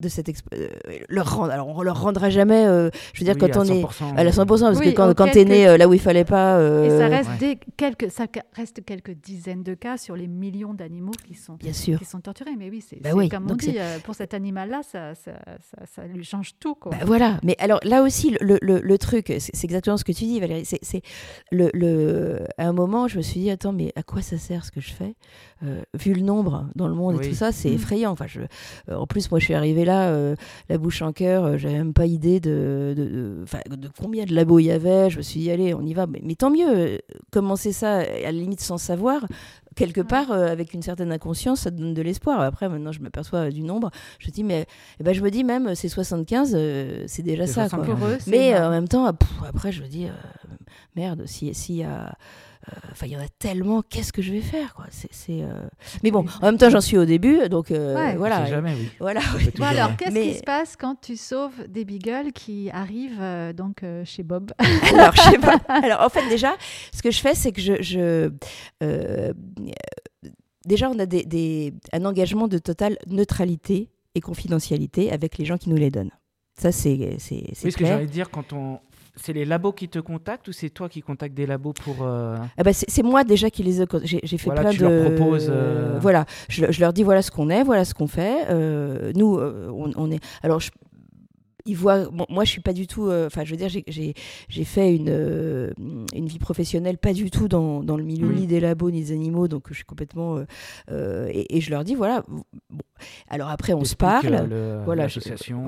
de cette euh, leur rendre alors on leur rendra jamais euh, je veux dire quand on est à la 100% parce que quand, quand tu es né euh, là où il fallait pas et ça reste des, quelques ça reste quelques dizaines de cas sur les millions d'animaux qui sont Bien sûr. qui sont torturés mais oui c'est bah comme on dit pour cet animal là ça, ça, ça, lui change tout quoi. Bah voilà mais alors là aussi le, le, le truc c'est exactement ce que tu dis Valérie c'est le, le à un moment je me suis dit attends mais à quoi ça sert ce que je fais? Vu le nombre dans le monde et tout ça c'est mm. effrayant enfin je en plus moi je suis arrivée là euh, la bouche en cœur, euh, j'avais même pas idée de, de, de, combien de labos il y avait. Je me suis dit, allez, on y va. Mais, tant mieux, euh, commencer ça à la limite sans savoir, quelque part, avec une certaine inconscience, ça donne de l'espoir. Après, maintenant, je m'aperçois du nombre. Je dis, mais eh ben, je me dis même, c'est 75, c'est déjà ça. Quoi. mais en même temps, après, je me dis, merde, s'il si y a enfin, il y en a tellement. Qu'est-ce que je vais faire quoi? C'est, euh, Mais bon, en même temps, j'en suis au début, donc euh, voilà. Jamais, oui. Voilà. alors, qu'est-ce qui se passe quand tu sauves des beagles qui arrivent donc chez Bob? <laughs> Alors, je sais pas. Alors, en fait, déjà, ce que je fais, c'est que je, je déjà, on a des, des, un engagement de totale neutralité et confidentialité avec les gens qui nous les donnent. Ça, c'est, c'est, c'est oui, ce que j'allais dire quand on, c'est les labos qui te contactent ou c'est toi qui contactes des labos pour euh, ah bah c'est moi déjà qui les ai j'ai fait plein tu de leur proposes euh, voilà je, je, leur dis voilà ce qu'on est voilà ce qu'on fait. Euh, nous on, on, est alors je, ils voient. moi, je suis pas du tout. Euh, enfin, je veux dire, j'ai fait une, euh, une vie professionnelle pas du tout dans, dans le milieu ni des labos ni des animaux, donc je suis complètement. Euh, et, je leur dis voilà. Bon. Alors après, on se parle. voilà,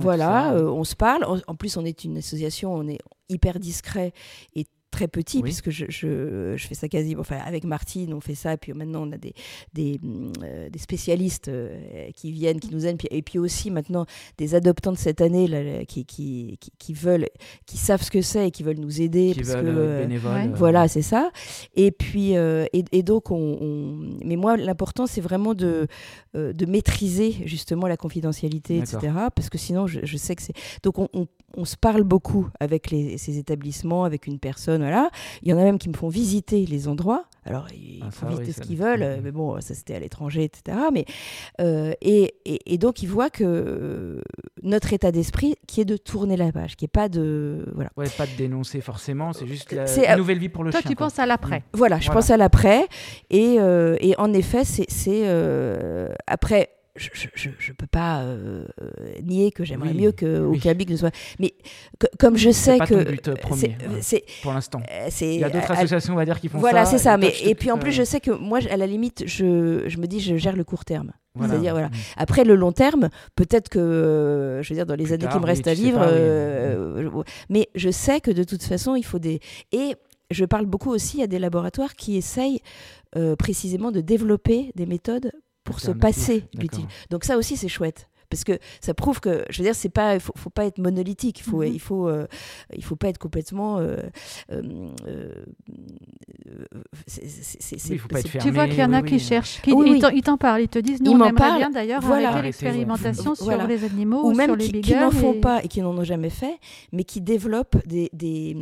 voilà, on se parle. En, en, plus, on est une association, on est hyper discret et très petit, puisque je, je, je, fais ça quasi. Enfin, avec Martine, on fait ça, et puis maintenant, on a des, des, euh, des spécialistes euh, qui viennent, qui nous aident, et puis aussi maintenant des adoptants de cette année là, qui, qui, qui, veulent, qui savent ce que c'est et qui veulent nous aider. Qui veulent euh, bénévoles. Voilà, c'est ça. Et puis, et, et, donc, on, mais moi, l'important, c'est vraiment de, de maîtriser justement la confidentialité, etc. Parce que sinon, je, je sais que c'est. Donc, on, on, on, se parle beaucoup avec les, ces établissements, avec une personne voilà. Il y en a même qui me font visiter les endroits. Alors, ils ah, font visiter ce qu'ils veulent, mais bon, ça c'était à l'étranger, etc. Mais, euh, et, et, donc, ils voient que euh, notre état d'esprit, qui est de tourner la page, qui est pas de. Voilà. Ouais, pas de dénoncer forcément, c'est juste la, nouvelle vie pour le chien. Toi, tu penses à l'après. Voilà, je pense à l'après. Et, euh, et, en effet, c'est. après je ne peux pas euh, nier que j'aimerais mieux qu'aucun oui. ne soit. Mais comme je sais pas que. Ton but premier, c'est pour l'instant. Il y a d'autres associations, on va dire, qui font voilà, ça. Voilà, c'est ça. Mais, et puis en plus, je sais que moi, à la limite, je, je me dis, je gère le court terme. C'est-à-dire, voilà. Mm. Après, le long terme, peut-être que, je veux dire, dans les années qui me restent à vivre, mais je sais que de toute façon, il faut des. Et je parle beaucoup aussi à des laboratoires qui essayent précisément de développer des méthodes pour se passer. Donc ça aussi, c'est chouette parce que ça prouve que, je veux dire, c'est pas, faut, faut pas être monolithique, il faut, mhm. il faut, euh, il faut pas être complètement. Euh, euh, il faut pas être fermé, Tu vois qu'il y en a qui cherchent, qui, ils t'en parlent, ils te disent, nous, on aimerait bien d'ailleurs voilà. arrêter l'expérimentation sur les animaux ou, même sur les qui, qui n'en font pas et qui n'en ont jamais fait, mais qui développent des, des,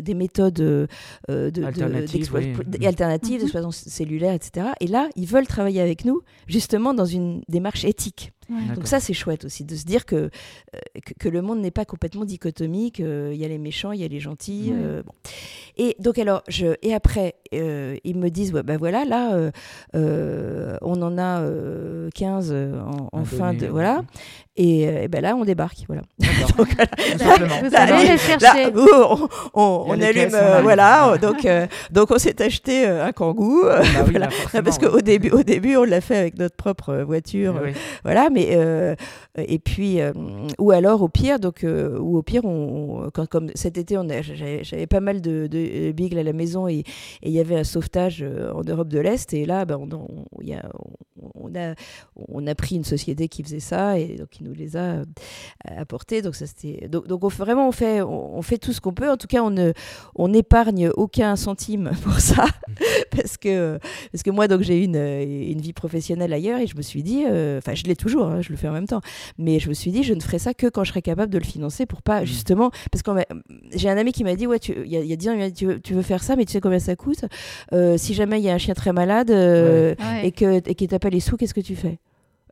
des méthodes de, alternatives, de, alternatives mhm. d'exploitation cellulaire, etc. Et là, ils veulent travailler avec nous, justement, dans une démarche éthique. Donc ça, c'est chouette aussi, de se dire que, euh, que, le monde n'est pas complètement dichotomique. Il y a les méchants, il y a les gentils. Euh, et donc alors, je, et après, euh, ils me disent, ouais, ben voilà, là, on en a 15 en, fin de... Voilà. Et, ben là, on débarque, voilà. <laughs> donc, vous allez les chercher. on, allume, voilà. donc, donc on s'est acheté un kangou, bah <laughs> voilà. parce qu'au début, au début, on l'a fait avec notre propre voiture, voilà. Mais euh, et puis, euh, ou alors au pire, donc, euh, ou au pire, on, quand, comme cet été, j'avais pas mal de, de bigles à la maison et il y avait un sauvetage en Europe de l'Est. Et là, ben, on, on, y a, on, a, on a pris une société qui faisait ça et donc qui nous les a apportés. Donc, ça, c'était, donc, donc on vraiment, on fait, on, fait tout ce qu'on peut. En tout cas, on ne, on n'épargne aucun centime <laughs> pour ça parce que, parce que moi, donc, j'ai eu une, une vie professionnelle ailleurs et je me suis dit, enfin, je l'ai toujours Hein, je le fais en même temps. Mais je me suis dit, je ne ferai ça que quand je serai capable de le financer pour pas, mmh. justement, parce que j'ai un ami qui m'a dit, ouais, il y, a 10 ans, tu, veux, tu veux faire ça, mais tu sais combien ça coûte? Euh, Si jamais il y a un chien très malade euh, et que et qu'il t'appelle les sous, qu'est-ce que tu fais?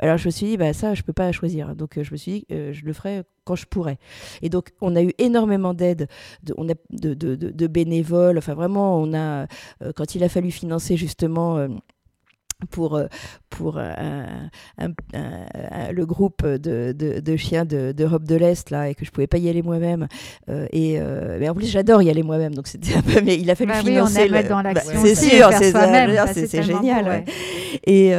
Alors je me suis dit, bah, ça, je peux pas choisir. Donc euh, je me suis dit, je le ferai quand je pourrai. Et donc on a eu énormément d'aide, de, bénévoles. Enfin vraiment, on a, quand il a fallu financer justement pour, euh, pour euh, le groupe de, de, chiens d'Europe de, l'Est là et que je pouvais pas y aller moi-même. Euh, et mais en plus j'adore y aller moi-même donc c'était un peu mais il a fallu bah financer oui, on le... bah, c'est sûr c'est génial. et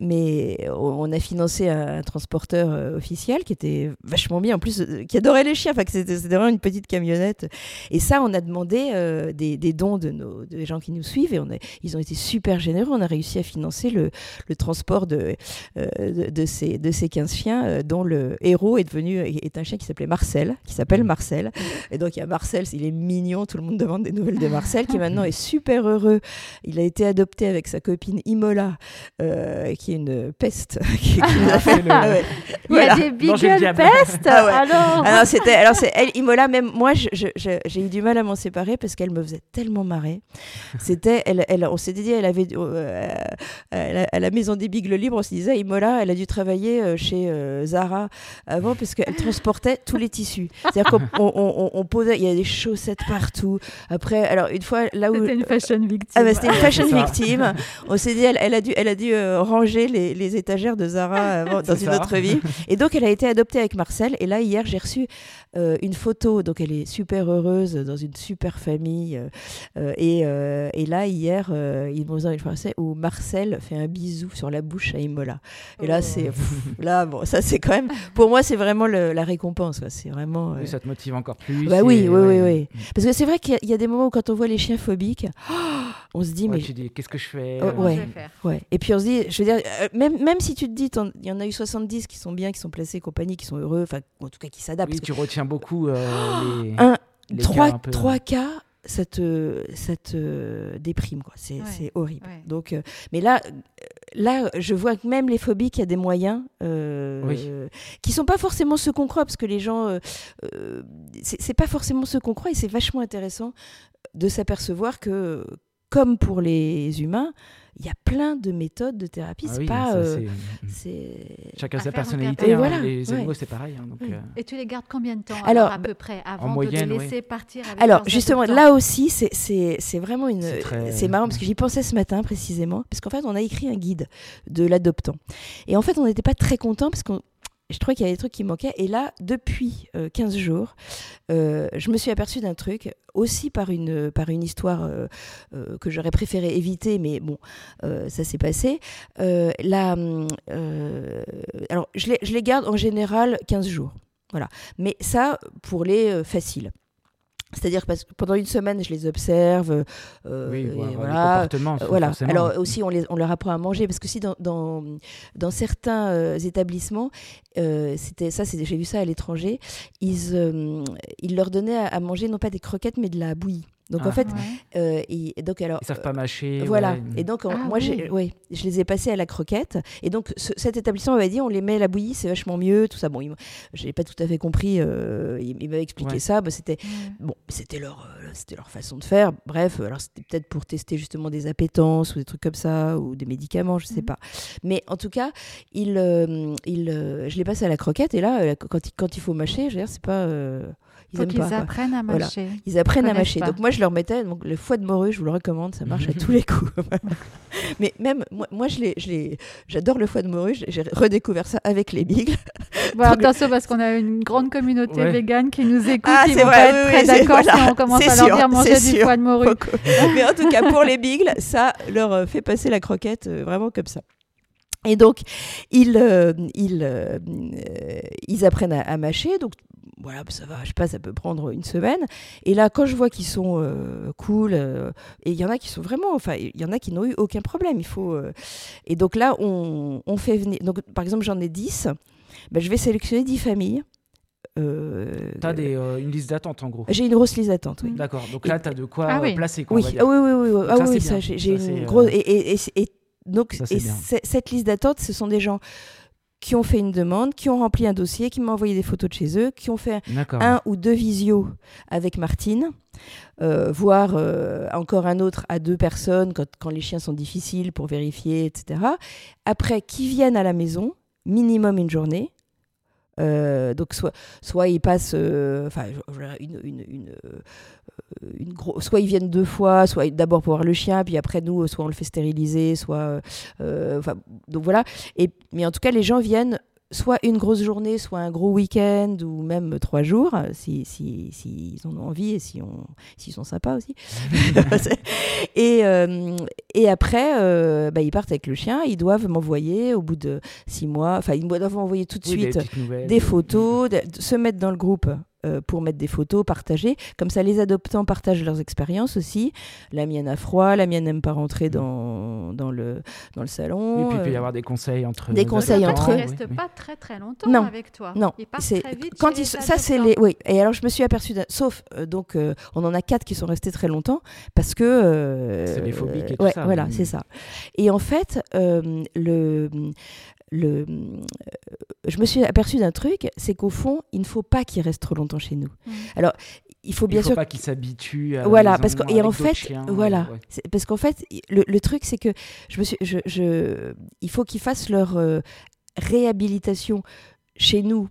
mais on a financé un, transporteur officiel qui était vachement bien en plus qui adorait les chiens. Enfin c'était vraiment une petite camionnette. Et ça on a demandé des, des, dons de nos des gens qui nous suivent et on a, ils ont été super généreux. On a réussi à financer le, le transport de, euh, de, ces, de ces 15 chiens, euh, dont le héros est devenu est un chien qui s'appelait Marcel, qui s'appelle Marcel. Et donc il y a Marcel, il est mignon, tout le monde demande des nouvelles de Marcel, qui <laughs> maintenant est super heureux. Il a été adopté avec sa copine Imola, euh, qui est une peste. <laughs> qui, ah, <laughs> Il y a des beagles pestes ah Alors, alors c'était, alors c'est elle, Imola. Même moi, j'ai eu du mal à m'en séparer parce qu'elle me faisait tellement marrer. C'était, elle, elle, on s'était dit, elle avait, à la, maison des Bigles Libres, on se disait, Imola, elle a dû travailler euh, chez euh, Zara avant parce qu'elle transportait tous les tissus. C'est-à-dire qu'on on, posait, il y a des chaussettes partout. Après, alors une fois, là où. C'était une fashion victime. Ah bah, c'était une fashion victime. On s'est dit, elle, a dû, elle a dû euh, ranger les, les, étagères de Zara <laughs> dans une autre vie. Et donc, elle a été adoptée avec Marcel. Et là, hier, j'ai reçu une photo. Donc, elle est super heureuse dans une super famille. et, et, là, hier, ils m'ont une français où Marcel fait un bisou sur la bouche à Imola. Et là, c'est oh. là, bon, ça c'est quand même, pour moi, c'est vraiment la récompense. C'est vraiment. Oui, ça te motive encore plus. Bah oui, oui, oui, oui, Parce que c'est vrai qu'il y, a des moments où quand on voit les chiens phobiques, on se dit mais. Tu dis qu'est-ce que je fais oh, ouais, ouais. Et puis on se dit, je veux dire, euh, même même si tu te dis, il y en a eu 70 qui sont bien, qui sont placés, compagnie, qui sont heureux, enfin en tout cas qui s'adaptent. Oui, tu retiens beaucoup euh, les. Un, trois, trois cas ça te, ça déprime, quoi. C'est, horrible. Donc, euh, mais là, là, je vois que même les phobies, il y a des moyens euh, qui sont pas forcément ceux qu'on croit, parce que les gens, euh, euh, c'est, pas forcément ce qu'on croit, et c'est vachement intéressant de s'apercevoir que comme pour les humains, il y a plein de méthodes de thérapie. Ah c'est pas. Euh, c'est Chacun sa personnalité. Hein, les animaux, c'est pareil. Hein, donc, euh. Et tu les gardes combien de temps alors, à peu près avant de les laisser partir avec Alors justement, là aussi, c'est vraiment une. C'est marrant parce que j'y pensais ce matin précisément, parce qu'en fait, on a écrit un guide de l'adoptant. Et en fait, on n'était pas très content parce qu'on je trouvais qu'il y avait des trucs qui manquaient. Et là, depuis 15 euh, jours, euh, je me suis aperçue d'un truc, aussi par une, par une histoire euh, que j'aurais préféré éviter, mais bon, ça s'est passé. là, alors, je les, je les garde en général 15 jours. Voilà. Mais ça, pour les faciles. C'est-à-dire que pendant une semaine, je les observe. Euh, oui, voilà. voilà. Alors aussi, on, les, on, leur apprend à manger parce que si dans, dans, dans certains euh, établissements, euh, c'était ça, j'ai vu ça à l'étranger, ils, euh, ils leur donnaient à, manger non pas des croquettes mais de la bouillie. Donc en ah. fait, euh, et, donc alors, ils savent pas mâcher. Voilà. Et donc ah moi, ouais, je les ai passés à la croquette. Et donc cet établissement m'avait dit, on les met à la bouillie, c'est vachement mieux, tout ça. Bon, j'ai pas tout à fait compris. Euh, il, m'avait expliqué ça. Bah, c'était bon, c'était leur, euh, c'était leur façon de faire. Bref, alors c'était peut-être pour tester justement des appétences ou des trucs comme ça ou des médicaments, je sais mhm. pas. Mais en tout cas, il, il, je les passe à la croquette. Et là, quand, il, quand il faut mâcher, je veux dire, c'est pas ils apprennent à mâcher. Ils apprennent à mâcher. Donc moi, je leur mettais donc, le foie de morue, je vous le recommande, ça marche à tous les coups. <laughs> Mais même, moi, moi j'adore le foie de morue, j'ai redécouvert ça avec les bigles. Bon, <laughs> attention, parce qu'on a une grande communauté végane qui nous écoute, ah, qui vont pas être très d'accord si on commence à leur dire manger du foie de morue. Mais en tout cas, pour les <laughs> bigles, ça leur euh, fait passer la croquette euh, vraiment comme ça. Et donc, ils, euh, ils, ils apprennent à, à, mâcher. Donc, voilà, ça va, je sais pas, ça peut prendre une semaine. Et là, quand je vois qu'ils sont euh, cool, euh, et il y en a qui sont vraiment, enfin, il y en a qui n'ont eu aucun problème. Il faut. Euh, et donc là, on, on, fait venir. Donc, par exemple, j'en ai 10. Ben, je vais sélectionner 10 familles. Euh, tu as une liste d'attente en gros J'ai une grosse liste d'attente, oui. D'accord, donc là tu as de quoi ah placer. Quoi, oui. Ah oui, oui, oui, ah, oui, ça, j'ai une grosse. Et, et, et, donc, cette liste d'attente, ce sont des gens qui ont fait une demande, qui ont rempli un dossier, qui m'ont envoyé des photos de chez eux, qui ont fait un ou deux visios avec Martine, euh, voire euh, encore un autre à deux personnes quand, quand, les chiens sont difficiles pour vérifier, etc. Après, qui viennent à la maison, minimum une journée, euh, donc soit, soit ils passent, euh, euh, soit ils viennent deux fois, soit d'abord pour voir le chien, puis après nous, soit on le fait stériliser, soit, donc voilà. Et mais en tout cas, les gens viennent soit une grosse journée, soit un gros week-end ou même trois jours, si, si, si en ont envie et si s'ils sont sympas aussi. <laughs> et, euh, et après, euh, bah, ils partent avec le chien. Ils doivent m'envoyer au bout de six mois, enfin, ils doivent m'envoyer tout de suite des, photos, se mettre dans le groupe euh, pour mettre des photos, partager. Comme ça, les adoptants partagent leurs expériences aussi. La mienne a froid, la mienne n'aime pas rentrer dans, dans, le, dans le salon. Et puis il peut y euh, avoir des conseils entre Des conseils entre eux. Ils ne restent pas très très longtemps avec toi. Non, ils partent très vite. Quand ils, ça, c'est les. Oui, et alors je me suis aperçue, sauf euh, donc on en a quatre qui sont restés très longtemps parce que. c'est les phobiques et tout ça. Voilà, c'est ça. Et en fait, le, le, euh, je me suis aperçue d'un truc, c'est qu'au fond, il ne faut pas qu'il reste trop longtemps chez nous. Mmh. Alors, il faut bien il faut pas qu'il s'habitue à voilà parce que et en fait voilà parce qu'en fait le, truc c'est que je me suis je, je il faut qu'ils fassent leur euh, réhabilitation chez nous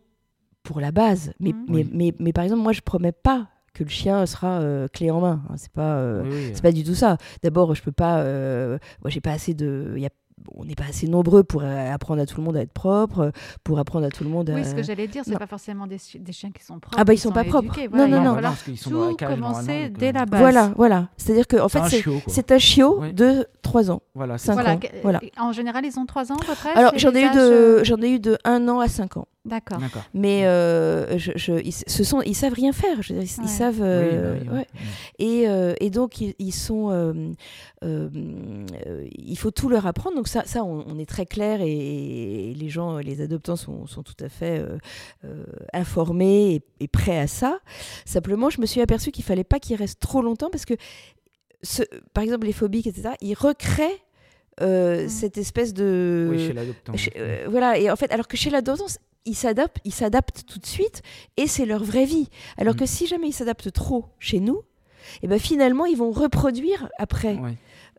pour la base mais, mmh. mais, mais, mais, par exemple moi je promets pas que le chien sera euh, clé en main. Hein. c'est pas, c'est pas du tout ça. D'abord, je peux pas. moi, j'ai pas assez de. Y a on n'est pas assez nombreux pour euh, apprendre à tout le monde à être propre, pour apprendre à tout le monde à... Oui, ce que j'allais dire, c'est pas forcément des, chiens qui sont propres. Ah bah ils sont, sont pas propres. non, non, non. Il va tout commencer dès la base. Voilà, voilà. C'est-à-dire que en fait, c'est un chiot de 3 ans. Voilà, 5 ans. Voilà. En général, ils ont 3 ans à peu près Alors, j'en ai, eu de, euh, j'en ai eu de 1 an à 5 ans. D'accord. Mais euh, je, je, ils, ce sont, ils savent rien faire. Je, ils, savent. Euh, bah ouais. Et, euh, et, donc ils, ils sont. Euh, il faut tout leur apprendre. Donc ça, ça on, est très clair et, les gens, les adoptants sont, sont tout à fait informés et, et, prêts à ça. Simplement, je me suis aperçue qu'il fallait pas qu'ils restent trop longtemps parce que, ce, par exemple, les phobiques, etc. Ils recréent mmh. cette espèce de oui, chez l'adoptant voilà et en fait alors que chez l'adoptant ils s'adaptent, ils s'adaptent tout de suite et c'est leur vraie vie. Alors mm. que si jamais ils s'adaptent trop chez nous, et eh ben finalement ils vont reproduire après.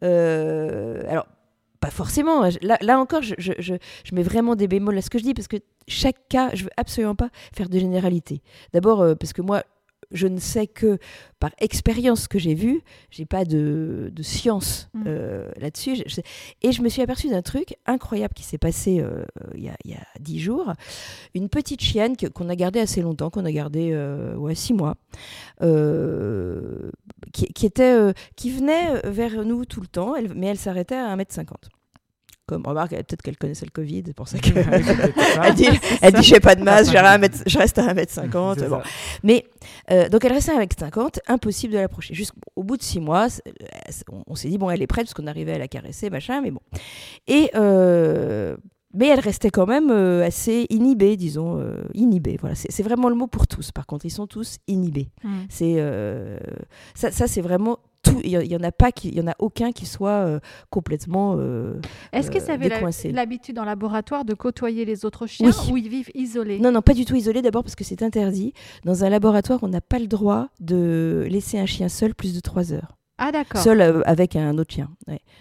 alors, pas forcément. Là, là encore, je, je, je, mets vraiment des bémols à ce que je dis parce que chaque cas, je veux absolument pas faire de généralité. D'abord, parce que moi, je ne sais que par expérience que j'ai vue, j'ai pas de, de science mm. euh, là-dessus. Et je me suis aperçue d'un truc incroyable qui s'est passé euh, il y, a dix jours. Une petite chienne qu'on a gardée assez longtemps, qu'on a gardée euh, ouais, six mois, qui, qui, était, qui venait vers nous tout le temps, elle, mais elle s'arrêtait à 1m50 comme remarque, peut-être qu'elle connaissait le Covid, c'est pour ça <laughs> qu'elle <laughs> dit, elle dit j'ai pas de masse, je reste à 1m50. Bon. Mais euh, donc elle restait à 1m50, impossible de l'approcher. Jusqu'au bout de six mois, on, s'est dit bon, elle est prête parce qu'on arrivait à la caresser, machin, mais bon. Et euh, mais elle restait quand même euh, assez inhibée, disons, inhibée. Voilà, c'est vraiment le mot pour tous. Par contre, ils sont tous inhibés. Mmh. C'est ça, ça c'est vraiment il y, en a pas, il y en a aucun qui soit euh, complètement euh, Est-ce que ça avait l'habitude en laboratoire de côtoyer les autres chiens ou ils vivent isolés? Non, non, pas du tout isolés. D'abord parce que c'est interdit. Dans un laboratoire, on n'a pas le droit de laisser un chien seul plus de 3 heures. Ah d'accord. Seul euh, avec un autre chien.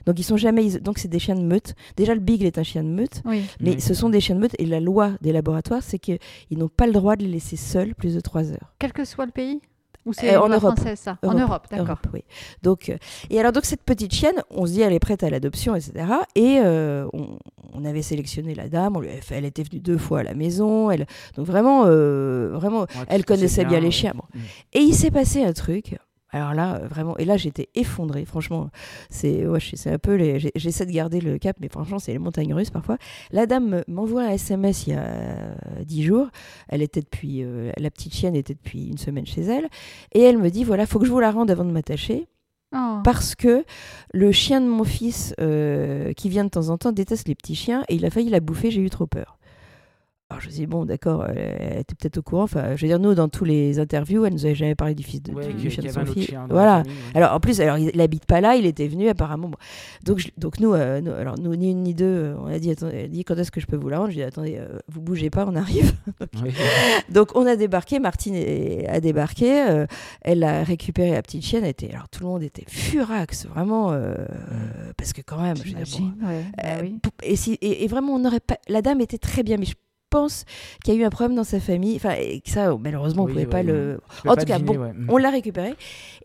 Donc ils sont jamais donc c'est des chiens de meute. Déjà le beagle est un chien de meute, mais ce sont des chiens de meute et la loi des laboratoires c'est qu'ils n'ont pas le droit de les laisser seuls plus de 3 heures. Quel que soit le pays? Ou c'est euh, en Europe. ça? En Europe, d'accord. Oui. Donc, euh, et alors, donc, cette petite chienne, on se dit, elle est prête à l'adoption, etc. Et euh, on, avait sélectionné la dame, on lui elle était venue deux fois à la maison. Elle, donc, vraiment, vraiment elle connaissait bien, les chiens. Mm. Et il s'est passé un truc. Alors là, euh, vraiment, et là j'étais effondrée, franchement. C'est ouais, c'est un peu les. J'essaie de garder le cap, mais franchement, c'est les montagnes russes parfois. La dame m'envoie un SMS il y a dix jours. Elle était depuis. Euh, la petite chienne était depuis une semaine chez elle. Et elle me dit voilà, faut que je vous la rende avant de m'attacher. Oh. Parce que le chien de mon fils, euh, qui vient de temps en temps, déteste les petits chiens et il a failli la bouffer, j'ai eu trop peur. Alors je me dis, bon, d'accord, elle était peut-être au courant. Enfin, je veux dire, nous, dans tous les interviews, elle nous avait jamais parlé du fils de, du, chien de son fils. Voilà. Alors, en plus, alors, il n'habite pas là, il était venu apparemment. Donc, donc nous, euh, nous, alors, nous, ni une ni deux, euh, on a dit, attendez, dit quand est-ce que je peux vous la rendre? Je lui ai dit, attendez, euh, vous bougez pas, on arrive. <laughs> <laughs> donc, on a débarqué, Martine a débarqué, elle a récupéré la petite chienne. Elle était, alors, tout le monde était furax, vraiment, parce que quand même, je veux dire, bah et, si, et, vraiment, on n'aurait pas. La dame était très bien, mais je pense qu'il y a eu un problème dans sa famille. Enfin, et que ça, malheureusement, on ne pouvait pas le. En tout cas, bon, mm. on l'a récupéré.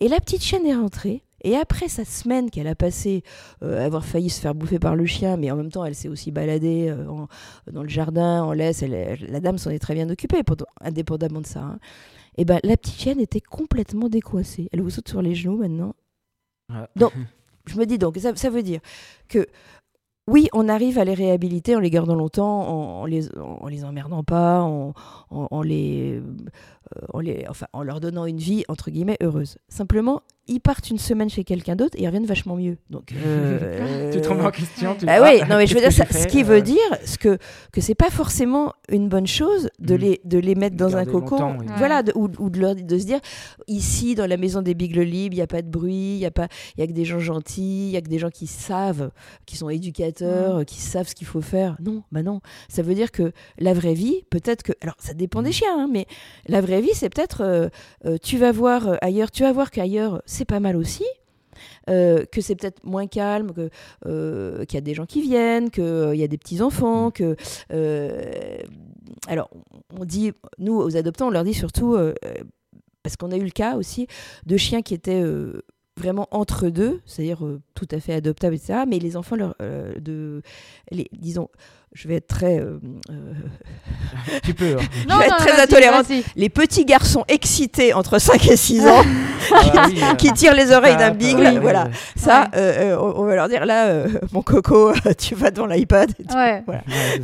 Et la petite chienne est rentrée. Et après sa semaine qu'elle a passée euh, avoir failli se faire bouffer par le chien, mais en même temps, elle s'est aussi baladée euh, dans le jardin, en laisse. la dame s'en est très bien occupée, indépendamment de ça. Hein. Et ben, la petite chienne était complètement décoincée. Elle vous saute sur les genoux maintenant. Ah. Donc, <laughs> je me dis donc, ça, ça veut dire que oui, on arrive à les réhabiliter en les gardant longtemps, en, les, en les emmerdant pas, en, les, en, les, enfin, en leur donnant une vie entre guillemets heureuse. Simplement, ils partent une semaine chez quelqu'un d'autre et ils reviennent vachement mieux. Donc, euh, <laughs> tu te remets en question. Tu ah oui, non mais je veux dire, ce qui veut euh, dire ce que que c'est pas forcément une bonne chose de mm. les de les mettre dans un cocon, voilà, ou, de leur de se dire ici dans la maison des bigles libres, il y a pas de bruit, il y a pas, il y a que des gens gentils, il y a que des gens qui savent, qui sont éducateurs, mm. qui savent ce qu'il faut faire. Non, bah non, ça veut dire que la vraie vie, peut-être que, alors ça dépend des mm. chiens, hein, mais la vraie vie, c'est peut-être euh, tu vas voir ailleurs, tu vas voir qu'ailleurs c'est pas mal aussi. Euh, que c'est peut-être moins calme, euh, qu'il y a des gens qui viennent, qu'il euh, y a des petits enfants, mm. que alors on dit nous aux adoptants on leur dit surtout parce qu'on a eu le cas aussi de chiens qui étaient vraiment entre deux, c'est-à-dire tout à fait adoptables, etc. Mais les enfants, leur, de, les, disons, je vais être très. Euh, <laughs> euh, tu peux. Hein. je vais être très intolérante. Les petits garçons excités entre 5 et 6 ans ah <laughs> qui, euh, tirent les oreilles d'un bigle, voilà. Ça, on, va leur dire là, mon coco, <laughs> tu vas dans l'iPad.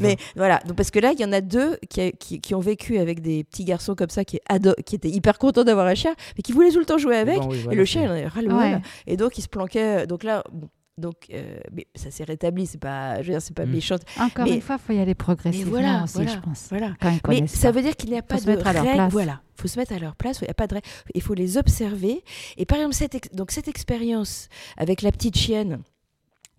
Mais voilà, donc, parce que là, il y en a deux qui, qui, ont vécu avec des petits garçons comme ça qui, qui étaient hyper contents d'avoir un chien, mais qui voulaient tout le temps jouer avec. et le chien, il en avait ras le Et donc, il se planquait. Donc là, bon, donc, euh, mais ça s'est rétabli, c'est pas, je veux dire, c'est pas mm. méchant. Encore une fois, il faut y aller progressivement voilà, aussi, je pense. Voilà. mais ça veut dire qu'il n'y a pas de règles. Voilà, il faut se mettre à leur place. Il y a pas de Il faut les observer. Et par exemple, cette, donc cette expérience avec la petite chienne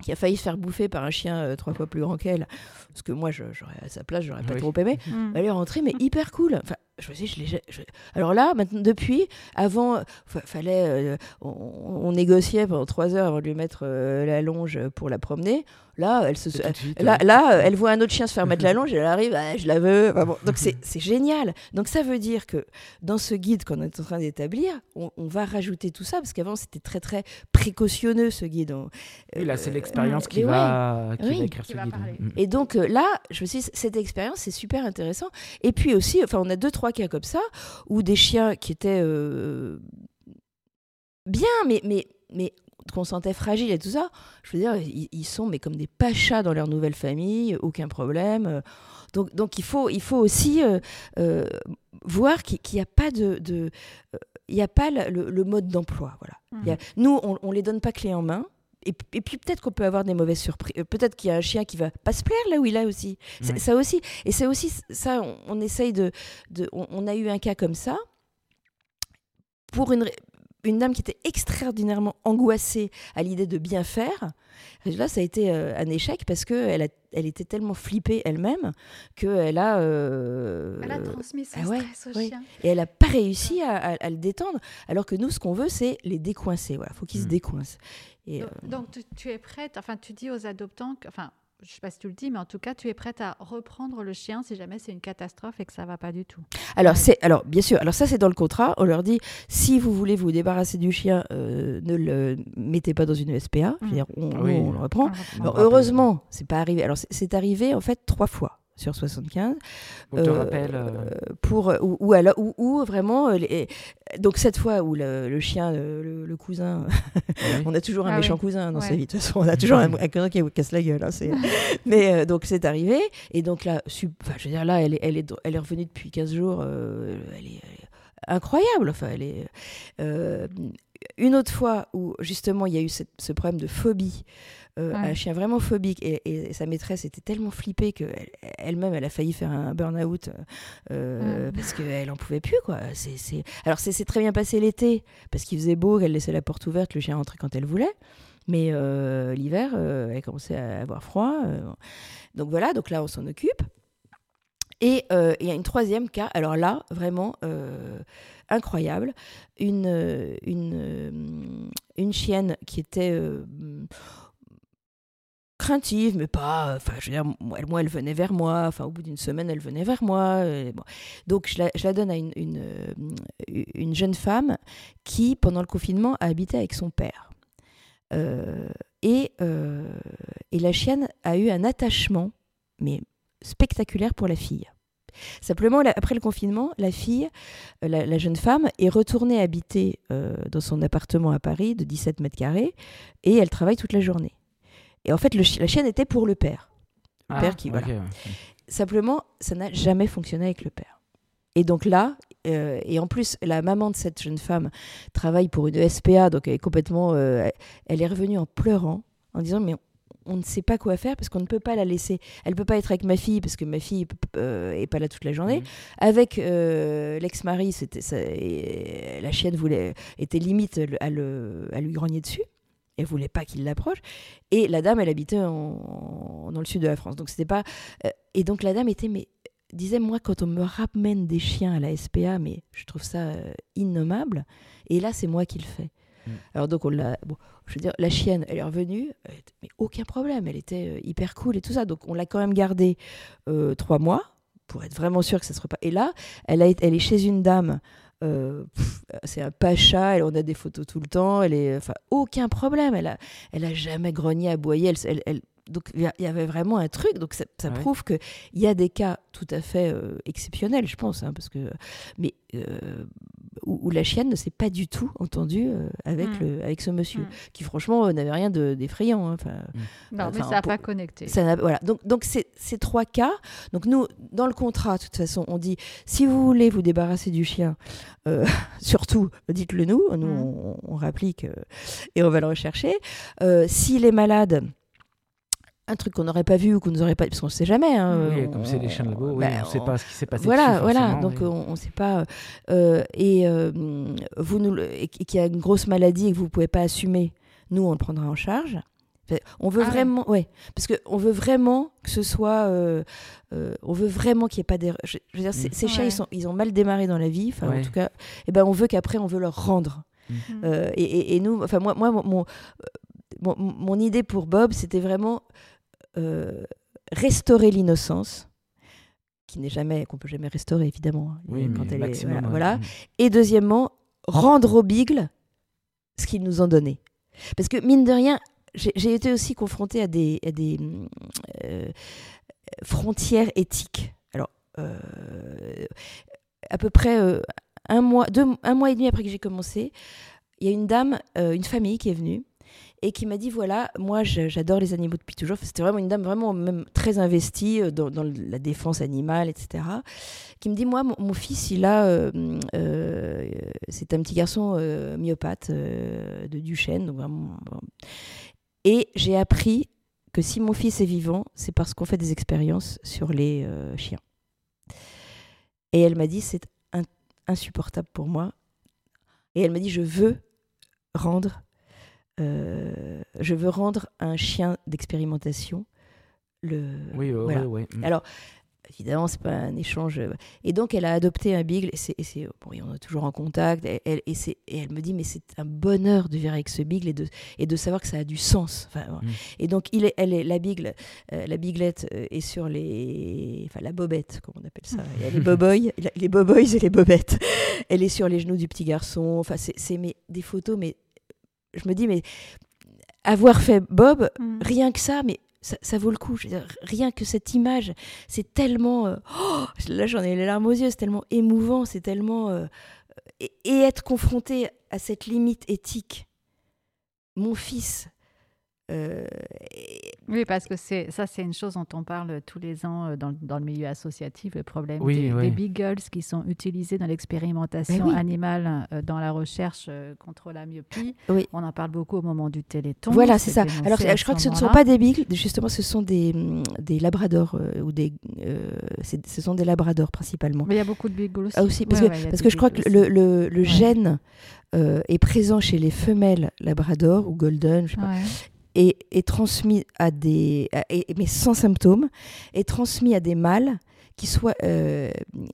qui a failli se faire bouffer par un chien euh, trois fois plus grand qu'elle, parce que moi, j'aurais à sa place, j'aurais pas trop aimé. Mm. Elle est rentrée, mais hyper cool. Enfin, je me dis, je alors là, maintenant, depuis, avant, fallait, on, négociait pendant trois heures avant de lui mettre la longe pour la promener. Là, elle se, là, là, elle voit un autre chien se faire mettre la <laughs> longe, elle arrive, ah, je la veux. donc c'est génial. Donc ça veut dire que dans ce guide qu'on est en train d'établir, on, va rajouter tout ça parce qu'avant c'était très très précautionneux ce guide. et là, c'est l'expérience qui, va, écrire ce guide. Mm. Et donc là, je me suis dit, cette expérience c'est super intéressant. Et puis aussi, enfin, on a deux trois cas comme ça où des chiens qui étaient euh, bien, mais mais mais qu'on sentait fragile et tout ça, je veux dire, ils, sont mais comme des pachas dans leur nouvelle famille, aucun problème. Donc, donc il, faut, il faut aussi euh, euh, voir qu'il n'y a pas de... de il n'y a pas le, mode d'emploi. Voilà. Mmh. nous, on ne les donne pas clé en main. Et, et, puis peut-être qu'on peut avoir des mauvaises surprises. Euh, peut-être qu'il y a un chien qui va pas se plaire là où il est aussi. Ça aussi. Et c'est aussi ça. On, essaye de. de on, on, a eu un cas comme ça. Pour une, une dame qui était extraordinairement angoissée à l'idée de bien faire. Là, ça a été euh, un échec parce qu'elle elle était tellement flippée elle-même qu'elle a. Euh, elle a transmis son ah stress au chien. Et elle n'a pas réussi à, le détendre. Alors que nous, ce qu'on veut, c'est les décoincer. Il faut qu'ils se mm. décoincent. Et, donc, euh, donc tu, tu, es prête, enfin, tu dis aux adoptants, enfin, je ne sais pas si tu le dis, mais en tout cas, tu es prête à reprendre le chien si jamais c'est une catastrophe et que ça va pas du tout. Alors, c'est, alors bien sûr, alors ça c'est dans le contrat. On leur dit si vous voulez vous débarrasser du chien, euh, ne le mettez pas dans une SPA. Je on, ah on, le reprend. Alors, heureusement, c'est pas arrivé. Alors c'est arrivé en fait trois fois sur 75. On te rappelle. Euh, pour, ou, ou, alors, ou, vraiment. Euh, donc, cette fois où le, chien, le, cousin. <laughs> on a toujours un ah méchant cousin dans sa vie. De toute façon, on a toujours <laughs> un, cousin qui casse la gueule. Hein, <laughs> Mais euh, donc, c'est arrivé. Et donc, là, je veux dire, là, elle est, elle est, elle est revenue depuis 15 jours. elle, est, incroyable. Enfin, elle est. une autre fois où, justement, il y a eu ce problème de phobie. Euh, un chien vraiment phobique. Et, sa maîtresse était tellement flippée qu'elle-même, elle, a failli faire un burn-out euh, parce qu'elle en pouvait plus. Quoi. c'est Alors, c'est très bien passé l'été parce qu'il faisait beau, qu'elle laissait la porte ouverte, le chien rentrait quand elle voulait. Mais euh, l'hiver, elle commençait à avoir froid. donc voilà, donc là, on s'en occupe. Et il y a une troisième cas, alors là, vraiment incroyable, une, une, une chienne qui était craintive, mais pas. Enfin, je veux dire, moi, elle venait vers moi. Enfin, au bout d'une semaine, elle venait vers moi. Donc, je la, donne à une, une, euh, une, jeune femme qui, pendant le confinement, a habité avec son père. Euh, et, euh, et la chienne a eu un attachement, mais spectaculaire pour la fille. Simplement, après le confinement, la fille, la jeune femme, est retournée habiter dans son appartement à Paris de 17 mètres carrés et elle travaille toute la journée. Et en fait, la chienne était pour le père. Le ah, père qui, voilà. Simplement, ça n'a jamais fonctionné avec le père. Et donc là, euh, et en plus, la maman de cette jeune femme travaille pour une SPA, donc elle est complètement. Euh, elle est revenue en pleurant, en disant Mais on ne sait pas quoi faire parce qu'on ne peut pas la laisser. Elle ne peut pas être avec ma fille parce que ma fille n'est euh, pas là toute la journée. Mmh. Avec l'ex-mari, la chienne voulait, était limite à, le, à lui grogner dessus elle voulait pas qu'il l'approche. Et la dame, elle habitait dans le sud de la France. Donc c'était pas. Euh, et donc la dame était, mais disait moi quand on me ramène des chiens à la SPA, mais je trouve ça euh, innommable. Et là, c'est moi qui le fais. Mm. Alors donc on l'a. Bon, je veux dire, la chienne, elle est revenue, mais aucun problème. Elle était euh, hyper cool et tout ça. Donc on l'a quand même gardée trois mois pour être vraiment sûr que ça ne serait pas. Et là, elle, a, elle est chez une dame euh, c'est un pacha, elle, on a des photos tout le temps, elle est, enfin, aucun problème, elle a, elle a jamais grogné, aboyé, elle, elle, donc il y avait vraiment un truc, donc ça, ça qu'il prouve qu'il y a des cas tout à fait euh, exceptionnels, je pense, hein, parce que, mais euh, où, la chienne ne s'est pas du tout entendue euh, avec, mm. le, avec ce monsieur, mm. qui franchement euh, n'avait rien d'effrayant. Hein, mm. Non, mais ça n'a pas connecté. Ça voilà. Donc, donc ces trois cas, donc nous, dans le contrat, de toute façon, on dit, si vous voulez vous débarrasser du chien, <laughs> surtout, dites-le nous, nous, on, on, réapplique et on va le rechercher. S'il est malade, un truc qu'on n'aurait pas vu ou qu'on nous aurait pas parce qu'on ne sait jamais hein, oui, comme c'est les chiens de labo oui, ben, on ne sait pas ce qui s'est passé voilà voilà donc on ne sait pas euh, et euh, vous nous et qu'il y a une grosse maladie et que vous ne pouvez pas assumer nous on le prendra en charge On veut ah vraiment, ouais. parce que on veut vraiment que ce soit, euh, euh, on veut vraiment qu'il n'y ait pas d'erreur. Je, veux dire, ces chiens, ils, sont, ils ont mal démarré dans la vie. Enfin, en tout cas, et ben, on veut qu'après, on veut leur rendre. Mm. Euh, et, et, nous, enfin, moi, moi, mon, mon, mon idée pour Bob, c'était vraiment restaurer l'innocence qui n'est jamais qu'on peut jamais restaurer évidemment hein, oui, quand elle est, voilà, mm. et deuxièmement rendre aux bigles ce qu'ils nous ont donné parce que mine de rien j'ai été aussi confrontée à des, des euh, frontières éthiques. Alors, euh, à peu près euh, un, mois, deux, un mois et demi après que j'ai commencé, il y a une dame, une famille qui est venue et qui m'a dit voilà, moi j'adore les animaux depuis toujours. C'était vraiment une dame vraiment même très investie dans, la défense animale, etc. Qui me dit moi, mon, fils, il a, c'est un petit garçon myopathe de Duchesne, donc vraiment. Et j'ai appris que si mon fils est vivant, c'est parce qu'on fait des expériences sur les euh, chiens. Et elle m'a dit, c'est insupportable pour moi. Et elle m'a dit, je veux rendre, euh, je veux rendre un chien d'expérimentation le. Oui, oui, oui. Mm. Alors, évidemment, c'est pas un échange. Euh, et donc, elle a adopté un beagle. Et, c'est, bon, on est toujours en contact. Et, elle, et, elle me dit, mais c'est un bonheur de vivre avec ce beagle et de, et de savoir que ça a du sens. Enfin, mm. Et donc, il est, elle est, la beagle, euh, la biglette est sur les, enfin, la bobette, comme on appelle ça. Il y a les boboys, les boboys et les bobettes. Elle est sur les genoux du petit garçon. Enfin, c'est, des photos, mais je me dis, mais avoir fait Bob, mm. rien que ça, mais ça, vaut le coup. rien que cette image, c'est tellement. Euh, oh, là, j'en ai les larmes aux yeux, c'est tellement émouvant, c'est tellement. Euh, et, être confronté à cette limite éthique. Mon fils, euh, oui, parce que c'est ça, c'est une chose dont on parle tous les ans euh, dans, dans le milieu associatif, le problème des, beagles qui sont utilisés dans l'expérimentation ben animale euh, dans la recherche contre la myopie. Oui. On en parle beaucoup au moment du téléthon. Voilà, c'est ça. Alors, je crois que ce ne sont pas des beagles, justement, ce sont des, mm, des labradors ou des, ce sont des labradors principalement. Mais il y a beaucoup de beagles aussi. Ah, aussi parce que, parce que je crois que le, le, le gène est présent chez les femelles labrador ou golden, je sais pas est, transmis à des, mais sans symptômes, est transmis à des mâles qui soient, euh,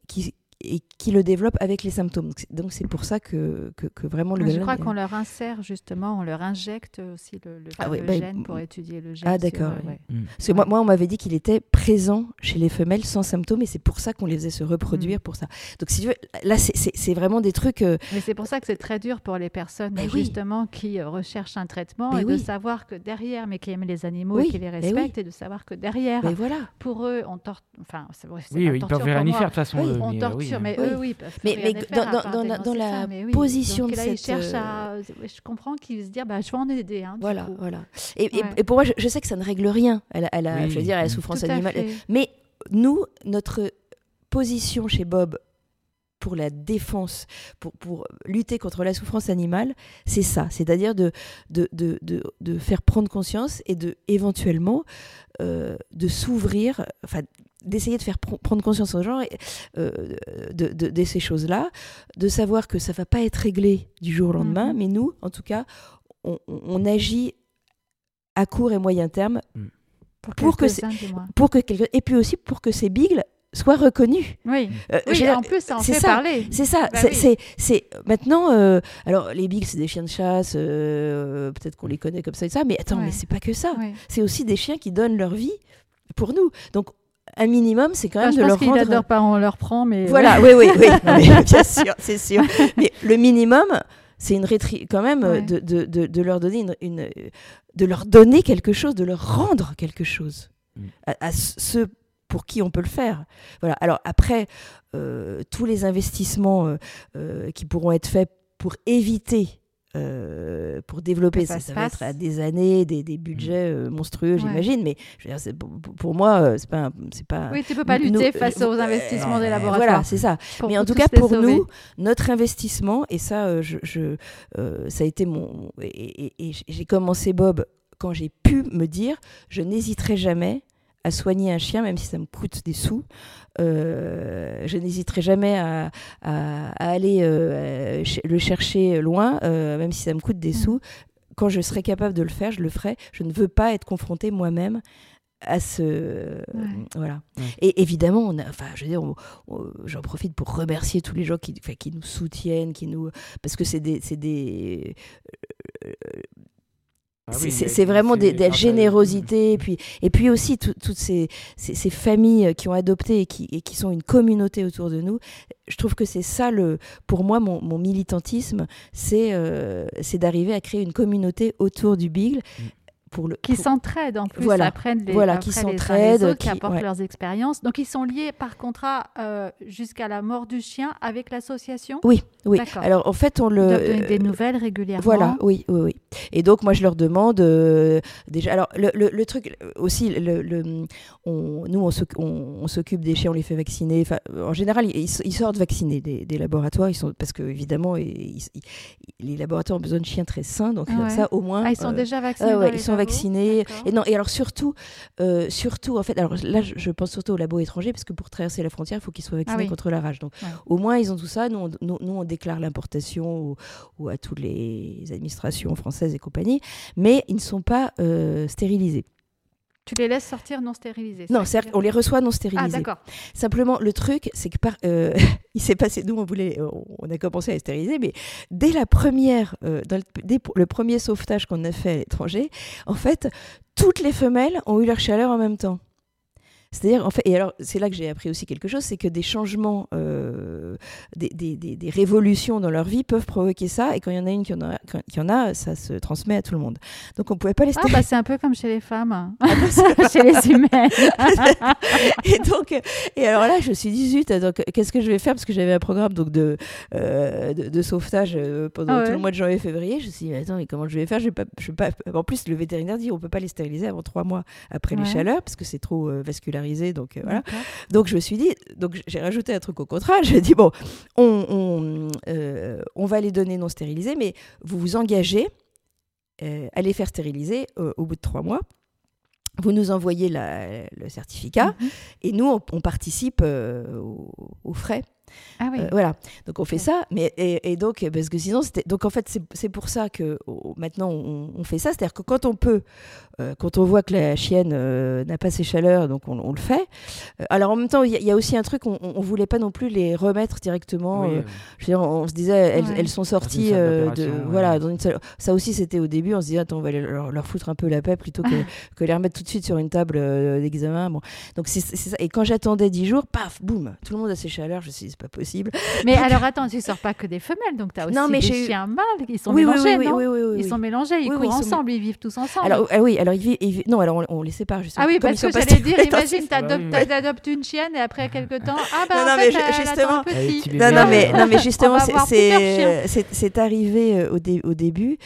qui, et qui le développent avec les symptômes. Donc c'est pour ça que, que, vraiment le Je crois qu'on leur insère justement, on leur injecte aussi le, le, ah bah, gène pour étudier le gène. Ah d'accord. Mm. Parce que moi, moi on m'avait dit qu'il était présent chez les femelles sans symptômes et c'est pour ça qu'on les faisait se reproduire mm. pour ça. Donc si tu veux, là c'est vraiment des trucs... Euh, Mais c'est pour ça que c'est très dur pour les personnes justement qui euh, recherchent un traitement et de savoir que derrière, mais qui aiment les animaux et qui les respectent et de savoir que derrière, voilà. pour eux, on torture... Enfin, c'est oui, ils peuvent rien y faire de toute façon. on torture mais eux, oui, mais, mais dans, la, dans la position de cette... cherche à... Euh, je comprends qu'ils se disent, bah, je vais en aider. Hein, voilà, voilà. Et, et, pour moi, je, sais que ça ne règle rien. Elle, elle a, je veux dire, elle a souffrance animale. Mais nous, notre position chez Bob pour la défense, pour, pour lutter contre la souffrance animale, c'est ça. C'est-à-dire de de, de, de, de, faire prendre conscience et de éventuellement euh, de s'ouvrir, enfin d'essayer de faire prendre conscience aux gens euh, de, de, ces choses-là, de savoir que ça va pas être réglé du jour au lendemain, mhm. mais nous, en tout cas, on, agit à court et moyen terme mm. pour, que pour que et puis aussi pour que ces bigles soient reconnus. Oui, euh, en plus, ça en fait parler. C'est ça. Bah c'est maintenant. Euh, alors, les bigles, c'est des chiens de chasse. Peut-être qu'on les connaît comme ça et ça. Mais attends, mais c'est pas que ça. C'est aussi des chiens qui donnent leur vie pour nous. Donc, un minimum, c'est quand même de leur rendre. Je pas, on leur prend, mais. Voilà, oui, oui, oui, <laughs> bien sûr, c'est sûr. <laughs> Mais le minimum, c'est une rétri... quand même de, de, de, leur donner une, de leur donner quelque chose, de leur rendre quelque chose mm. à, ceux pour qui on peut le faire. Voilà. Alors après, euh, tous les investissements euh, euh, qui pourront être faits pour éviter euh, pour développer ça, ça, va être à des années, des, des budgets euh, monstrueux, j'imagine. Mais je veux dire, pour, pour, moi, c'est pas, c'est pas. Oui, tu peux pas lutter face aux investissements des laboratoires. Voilà, c'est ça. mais en tout cas, pour nous, notre investissement, et ça, je, je ça a été mon, et, et j'ai commencé Bob quand j'ai pu me dire, je n'hésiterai jamais à soigner un chien, même si ça me coûte des sous. Euh, je n'hésiterai jamais à, aller euh, le chercher loin, euh, même si ça me coûte des mm. sous, quand je serai capable de le faire, je le ferai. Je ne veux pas être confrontée moi-même à ce voilà et évidemment on a, enfin je veux dire j'en profite pour remercier tous les gens qui, qui nous soutiennent qui nous parce que c'est des c'est des euh, ah c'est vraiment de la générosité et puis, et puis aussi toutes ces, ces, familles qui ont adopté et qui, et qui sont une communauté autour de nous. Je trouve que c'est ça, le, pour moi, mon, mon militantisme, c'est euh, c'est d'arriver à créer une communauté autour du Beagle. Mm qui s'entraident en plus, voilà, apprennent les, voilà, qui s'entraident, qui, apportent leurs expériences. Donc ils sont liés par contrat euh, jusqu'à la mort du chien avec l'association. Oui, oui. Alors en fait on le donner des nouvelles régulièrement. Voilà, oui, oui, oui. Et donc moi je leur demande euh, déjà. Alors le, le, truc aussi, le, on, nous on s'occupe des chiens, on les fait vacciner. Enfin, en général ils, sortent vaccinés des, des, laboratoires, ils sont parce que évidemment les laboratoires ont besoin de chiens très sains, donc ça au moins. Ah, ils sont euh, déjà vaccinés. ils sont vaccinés. Et non, et alors surtout, euh, surtout, en fait, alors là, je, pense surtout aux labos étrangers, parce que pour traverser la frontière, il faut qu'ils soient vaccinés ah contre la rage. Donc, au moins, ils ont tout ça. Nous, on, nous, on déclare l'importation ou, à toutes les administrations françaises et compagnie, mais ils ne sont pas euh, stérilisés. Tu les laisses sortir non stérilisés Non, certes, on les reçoit non stérilisés. Ah, d'accord. Simplement, le truc, c'est que par, euh, <laughs> il s'est passé, nous, on voulait, on a commencé à les stériliser, mais dès la première, euh, dans le, dès le premier sauvetage qu'on a fait à l'étranger, en fait, toutes les femelles ont eu leur chaleur en même temps. C'est-à-dire, en fait, et alors c'est là que j'ai appris aussi quelque chose, c'est que des changements, euh, des, des, des, révolutions dans leur vie peuvent provoquer ça, et quand il y en a une qui en a, qui en a ça se transmet à tout le monde. Donc on pouvait pas les ah, bah, c'est un peu comme chez les femmes, <laughs> ah, bah, <laughs> chez les humains. <laughs> et donc, et alors là, je me suis dit, zut, donc qu'est-ce que je vais faire? Parce que j'avais un programme donc, de, euh, de, sauvetage euh, pendant ah tout le mois de janvier et février. Je me suis dit, attends, mais comment je vais faire? Je vais pas, je vais pas... En plus, le vétérinaire dit, on peut pas les stériliser avant trois mois après les chaleurs, parce que c'est trop vasculaire donc euh, voilà. Donc je me suis dit, donc j'ai rajouté un truc au contrat. Je dit bon, on, on, euh, on, va les donner non stérilisés, mais vous vous engagez euh, à les faire stériliser au bout de trois mois. Vous nous envoyez le certificat mhm. et nous, on, participe aux, frais ah oui. voilà, donc on fait ça, mais et, donc parce que sinon c'était donc en fait c'est pour ça que maintenant on, on, fait ça, c'est-à-dire que quand on peut euh, quand on voit que la chienne euh, n'a pas ses chaleurs, donc on, le fait. Euh, alors en même temps, il y, a aussi un truc, on, ne voulait pas non plus les remettre directement. je veux dire, on, se disait, elles, sont sorties de, voilà, dans une Ça aussi, c'était au début, on se disait, attends, on va leur, foutre un peu la paix plutôt que, que, les remettre tout de suite sur une table d'examen. Bon. Donc c'est ça. Et quand j'attendais 10 jours, paf, boum, tout le monde a ses chaleurs. Je me suis dit, c'est pas possible. Mais alors attends, tu sors pas que des femelles, donc tu as aussi non, mais des chiens mâles, ils sont mélangés, non Ils sont mélangés, ils courent ensemble, ils vivent tous ensemble. Alors oui, alors ils non, alors on, les sépare justement. Ah oui, parce que j'allais dire, <laughs> imagine, tu adoptes une chienne et après quelques temps, ah bah non, en fait, mais justement, petit. Non, non, mais, non, mais justement, c'est arrivé euh, au, au, début,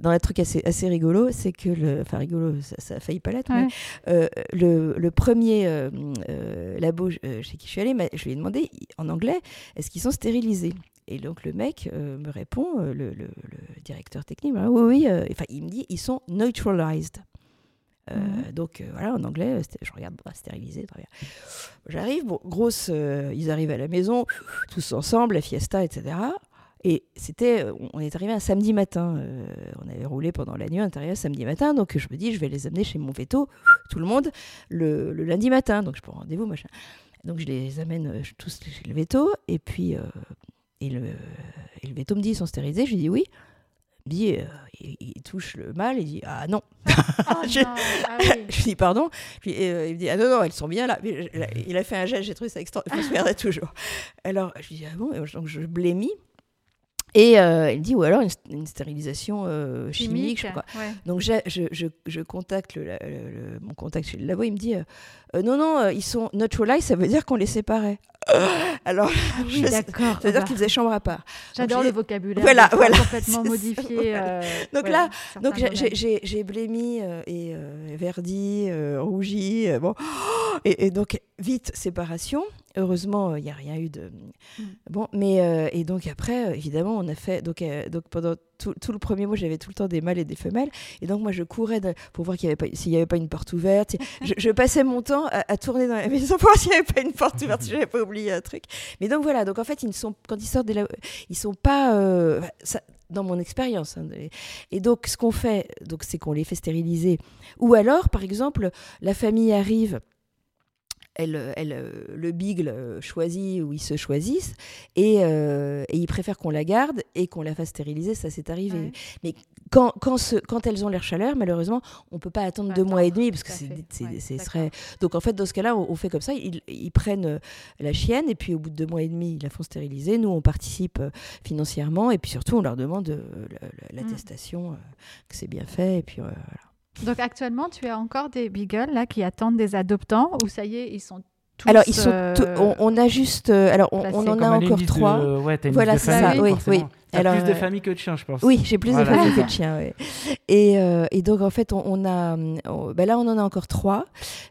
dans un truc assez, assez rigolo, c'est que, le, enfin rigolo, ça, a failli pas l'être, mais euh, le, le, premier euh, labo chez qui je suis allée, je lui ai demandé en anglais, est-ce qu'ils sont stérilisés? Et donc le mec me répond, le, le, directeur technique, oui, oui, enfin il me dit, ils sont neutralized. Euh, mhm. Donc euh, voilà, en anglais, je regarde, bah, stérilisé, très bien. J'arrive, bon, grosse, euh, ils arrivent à la maison, tous ensemble, la fiesta, etc. Et c'était, on est arrivé un samedi matin. on avait roulé pendant la nuit intérieure samedi matin. Donc je me dis, je vais les amener chez mon veto, tout le monde, le, lundi matin. Donc je prends rendez-vous, machin. Donc je les amène tous chez le veto. Et puis, et le, et le veto me dit, ils sont stérilisés. Je lui dis oui dit, euh, il, touche le mal, il dit Ah non. <laughs> Oh je, ah <laughs> je, dis Pardon. Puis, euh, il me dit Ah non, non, elles sont bien là. il a fait un geste, j'ai trouvé ça extraordinaire. Je me souviendrai toujours. Alors, je dis Ah bon? Donc, je blémis. Et euh, il dit, ou alors une, stérilisation chimique, je sais pas Donc je, je, je, contacte le, mon contact chez le labo, il me dit, non, non, ils sont naturalized, ça veut dire qu'on les séparait. <laughs> Alors, ah oui, d'accord. Ça veut dire qu'ils faisaient chambre à part. J'adore le vocabulaire. Voilà, voilà. Complètement <laughs> <laughs> modifié. Euh, donc là, donc j'ai blémi euh, et euh, verdi, rougi, bon, <gasps> et, donc vite séparation. Heureusement, il n'y a rien eu de mm. bon, mais et donc après, évidemment, on a fait donc donc pendant tout, tout, le premier mois, j'avais tout le temps des mâles et des femelles. Et donc, moi, je courais pour voir s'il n'y avait, pas une porte ouverte. Je, passais mon temps à, tourner dans la maison <laughs> pour voir s'il n'y avait pas une porte ouverte, si j'avais pas oublié un truc. Mais donc, voilà. Donc, en fait, ils ne sont, quand ils sortent des ils sont pas. Euh, dans mon expérience. Hein, et donc, ce qu'on fait, donc, c'est qu'on les fait stériliser. Ou alors, par exemple, la famille arrive elle, elle, le bigle choisit ou ils se choisissent et, euh, et ils préfèrent qu'on la garde et qu'on la fasse stériliser, ça c'est arrivé. Mais quand, quand, ce, quand, elles ont l'air chaleur, malheureusement, on peut pas attendre deux mois et demi parce que c'est serait. Donc en fait, dans ce cas-là, on, fait comme ça. Ils, ils, prennent euh, la chienne et puis au bout de deux mois et demi, ils la font stériliser. Nous, on participe euh, financièrement et puis surtout, on leur demande mmh. l'attestation que c'est bien fait et puis voilà. Donc actuellement, tu as encore des beagles là qui attendent des adoptants ou ça y est, ils sont tous, alors ils sont, euh, on, a juste, euh, alors on, en a encore trois. voilà, c'est ça, oui, oui. Alors, plus de familles que de chiens, je pense. Oui, j'ai plus de familles que de <laughs> chiens. Et, euh, et, donc, en fait, on, a. ben là, on en a encore trois,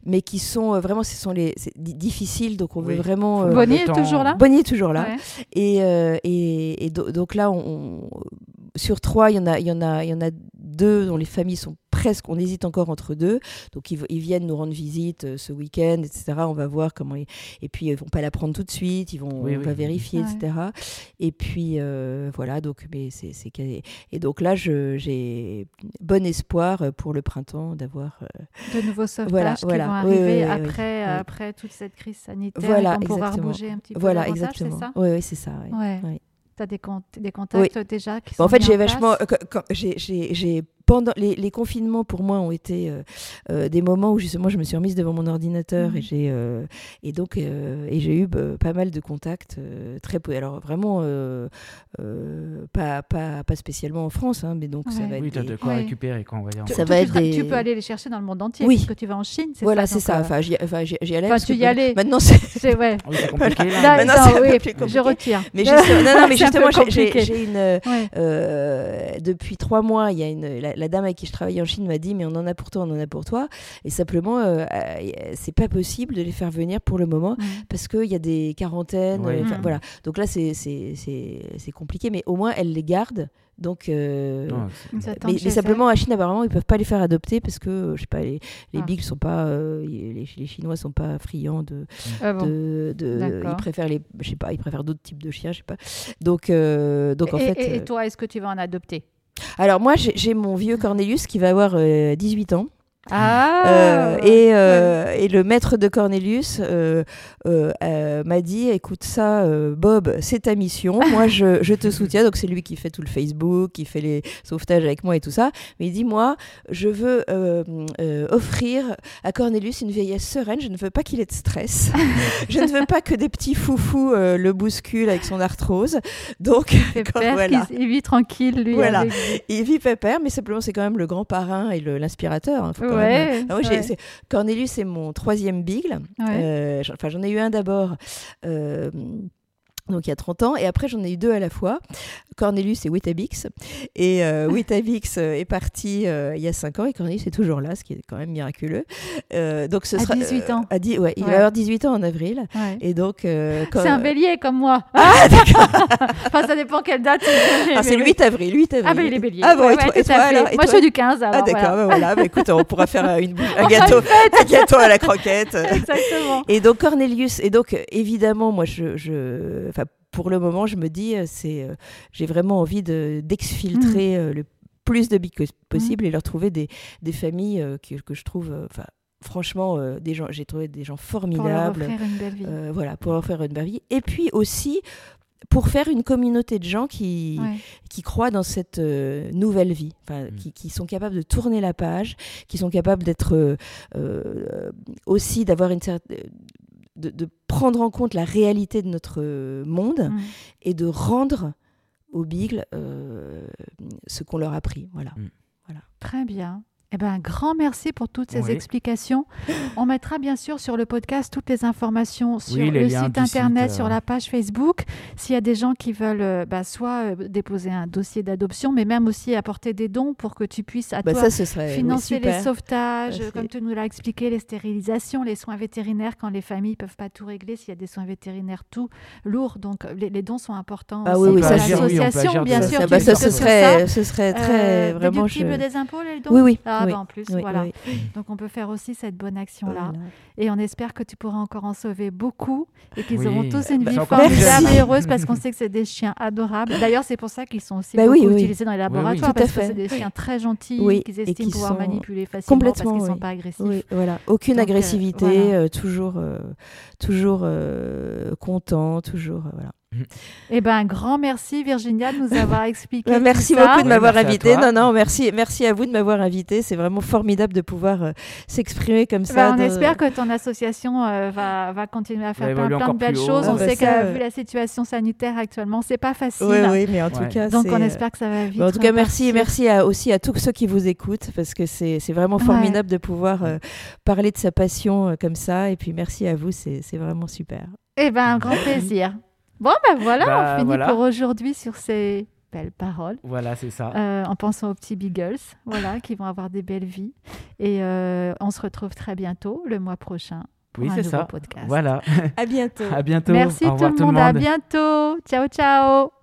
mais qui sont vraiment. Ce sont les difficiles, donc on veut vraiment. Bonnie est toujours là Bonnie est toujours là. Et, et, et donc là, on, sur trois, il y en a, il y en a, il y en a deux dont les familles sont presque, on hésite encore entre deux. Donc ils, viennent nous rendre visite euh, ce week-end, etc. On va voir comment. Ils... Et puis ils vont pas la prendre tout de suite, ils vont on va vérifier, etc. Et puis euh, voilà. Donc mais c'est et donc là j'ai bon espoir pour le printemps d'avoir euh, de nouveaux sauvetages qui vont arriver après après toute cette crise sanitaire. Voilà, pour pouvoir bouger un petit peu voilà, exactement. Ça oui, c'est ça. Tu as des, des contacts déjà qui En fait, j'ai vachement. J'ai pendant les, confinements pour moi ont été euh, euh, des moments où justement je me suis remise devant mon ordinateur et mhm. j'ai euh, et donc et j'ai eu bah, pas mal de contacts très peu. Alors vraiment pas, pas, pas spécialement en France hein, mais donc ça va oui, être de quoi récupérer quand on va dire. Ça va être tu peux aller les chercher dans le monde entier oui. parce que tu vas en Chine c'est voilà c'est ça. enfin j'y allais enfin tu y allais. maintenant c'est <laughs> ouais. oui, compliqué là. non, oui, je retire mais justement, non, non, <laughs> mais justement j'ai une depuis trois mois il y a une la, dame avec qui je travaillais en Chine m'a dit mais on en a pour toi, on en a pour toi. Et simplement, euh, euh, c'est pas possible de les faire venir pour le moment mmh. parce qu'il y a des quarantaines. Euh, mmh. Voilà. Donc là, c'est compliqué, mais au moins, elle les garde. Donc, mais, simplement à Chine, apparemment, ils peuvent pas les faire adopter parce que je sais pas, les, les ah. sont pas, les, Chinois sont pas friands de, ah de, ils préfèrent les, je sais pas, ils préfèrent d'autres types de chiens, je sais pas. Donc, donc en et, fait. et toi, est-ce que tu vas en adopter? Alors moi, j'ai mon vieux Cornelius qui va avoir 18 euh, ans. Ah, euh, et, euh, et, le maître de Cornelius euh, m'a dit écoute ça Bob c'est ta mission. <laughs> Moi je, je, te soutiens. Donc c'est lui qui fait tout le Facebook qui fait les sauvetages avec moi et tout ça. Mais il dit moi je veux offrir à Cornelius une vieillesse sereine. Je ne veux pas qu'il ait de stress. <laughs> Je ne veux pas que des petits foufous le bousculent avec son arthrose. Donc <laughs> voilà. il, vit tranquille lui voilà. il vit pépère mais simplement c'est quand même le grand parrain et l'inspirateur hein, Ouais, ah, Cornelius, c'est mon troisième bigle. Euh, enfin, j'en ai eu un d'abord. Euh, donc il y a 30 ans, et après j'en ai eu deux à la fois, Cornelius et Witabix. Et euh, <laughs> Witabix euh, est parti euh, il y a 5 ans, et Cornelius est toujours là, ce qui est quand même miraculeux. Euh, donc ce à sera, 18 ans à ouais, Il va avoir 18 ans en avril. Et donc, C'est un bélier comme moi Ah <laughs> d'accord Enfin ça dépend quelle date. Ah, c'est le 8 avril, 8 avril. Ah ben il est bélier. Ah bon, et toi, et toi, alors, Moi je suis du 15 alors. Ah d'accord, voilà. voilà. Bah, écoute, on pourra faire une, un, <laughs> gâteau, un gâteau à la croquette. Exactement. Et donc Cornelius, et donc évidemment, moi je... je pour le moment, je me dis, euh, c'est, euh, j'ai vraiment envie d'exfiltrer mm. euh, le plus de billes possible mm. et leur trouver des, des familles que, que, je trouve, enfin, franchement, des gens, j'ai trouvé des gens formidables. Pour leur offrir une belle vie. voilà, pour leur faire une belle vie. Et puis aussi pour faire une communauté de gens qui, qui croient dans cette nouvelle vie, mm. qui, qui, sont capables de tourner la page, qui sont capables d'être aussi d'avoir une certaine de, prendre en compte la réalité de notre euh, monde mm. et de rendre aux bigles euh, ce qu'on leur a pris. Voilà. Mm. voilà. Très bien. Eh ben, un grand merci pour toutes ces explications. On mettra bien sûr sur le podcast toutes les informations sur le site internet, sur euh. la page Facebook. S'il y a des gens qui veulent euh, bah, soit euh, déposer un dossier d'adoption, mais même aussi apporter des dons pour que tu puisses à bah, toi serait, financer les sauvetages, comme tu nous l'as expliqué, les stérilisations, les soins vétérinaires quand les familles peuvent pas tout régler, s'il y a des soins vétérinaires tout lourds. Donc les, dons sont importants ah, aussi oui, pour l'association, bien sûr. Ça, bah, ça, ce, serait, ce serait très vraiment. Déductible je... des impôts, les dons Oui, oui. En plus. voilà. <gasps> Donc on peut faire aussi cette bonne action-là. Et on espère que tu pourras encore en sauver beaucoup et qu'ils auront tous une bah, vie formidable et heureuse parce qu'on <laughs> sait que c'est des chiens adorables. D'ailleurs, c'est pour ça qu'ils sont aussi bah beaucoup utilisés dans les laboratoires parce que c'est des chiens très gentils qu'ils estiment pouvoir manipuler facilement parce qu'ils ne sont pas agressifs. voilà. Aucune euh, agressivité, euh, toujours, euh, toujours content, toujours. voilà. Eh ben, un grand merci Virginia de nous <laughs> avoir expliqué. Bah, merci beaucoup de m'avoir invité. Non, non, merci, merci à vous de m'avoir invité. C'est vraiment formidable de pouvoir euh, s'exprimer comme ça. Bah, on espère que ton association euh, va, va, continuer à faire plein, de belles choses. on ah, bah sait que vu la situation sanitaire actuellement, c'est pas facile. Oui, oui, mais en tout cas, donc on espère que ça va vite. en tout cas, merci, merci aussi à tous ceux qui vous écoutent parce que c'est vraiment formidable de pouvoir euh, parler de sa passion comme ça. Et puis merci à vous, c'est vraiment super. Eh ben, un grand plaisir. Bon, ben voilà, bah, on finit pour aujourd'hui sur ces belles paroles. Voilà, c'est ça. Euh, en pensant aux petits Beagles, voilà, <laughs> qui vont avoir des belles vies. Et euh, on se retrouve très bientôt, le mois prochain. Oui, c'est ça. Podcast. Voilà. à bientôt. <laughs> À bientôt. Merci tout, le monde. À bientôt. Ciao, ciao.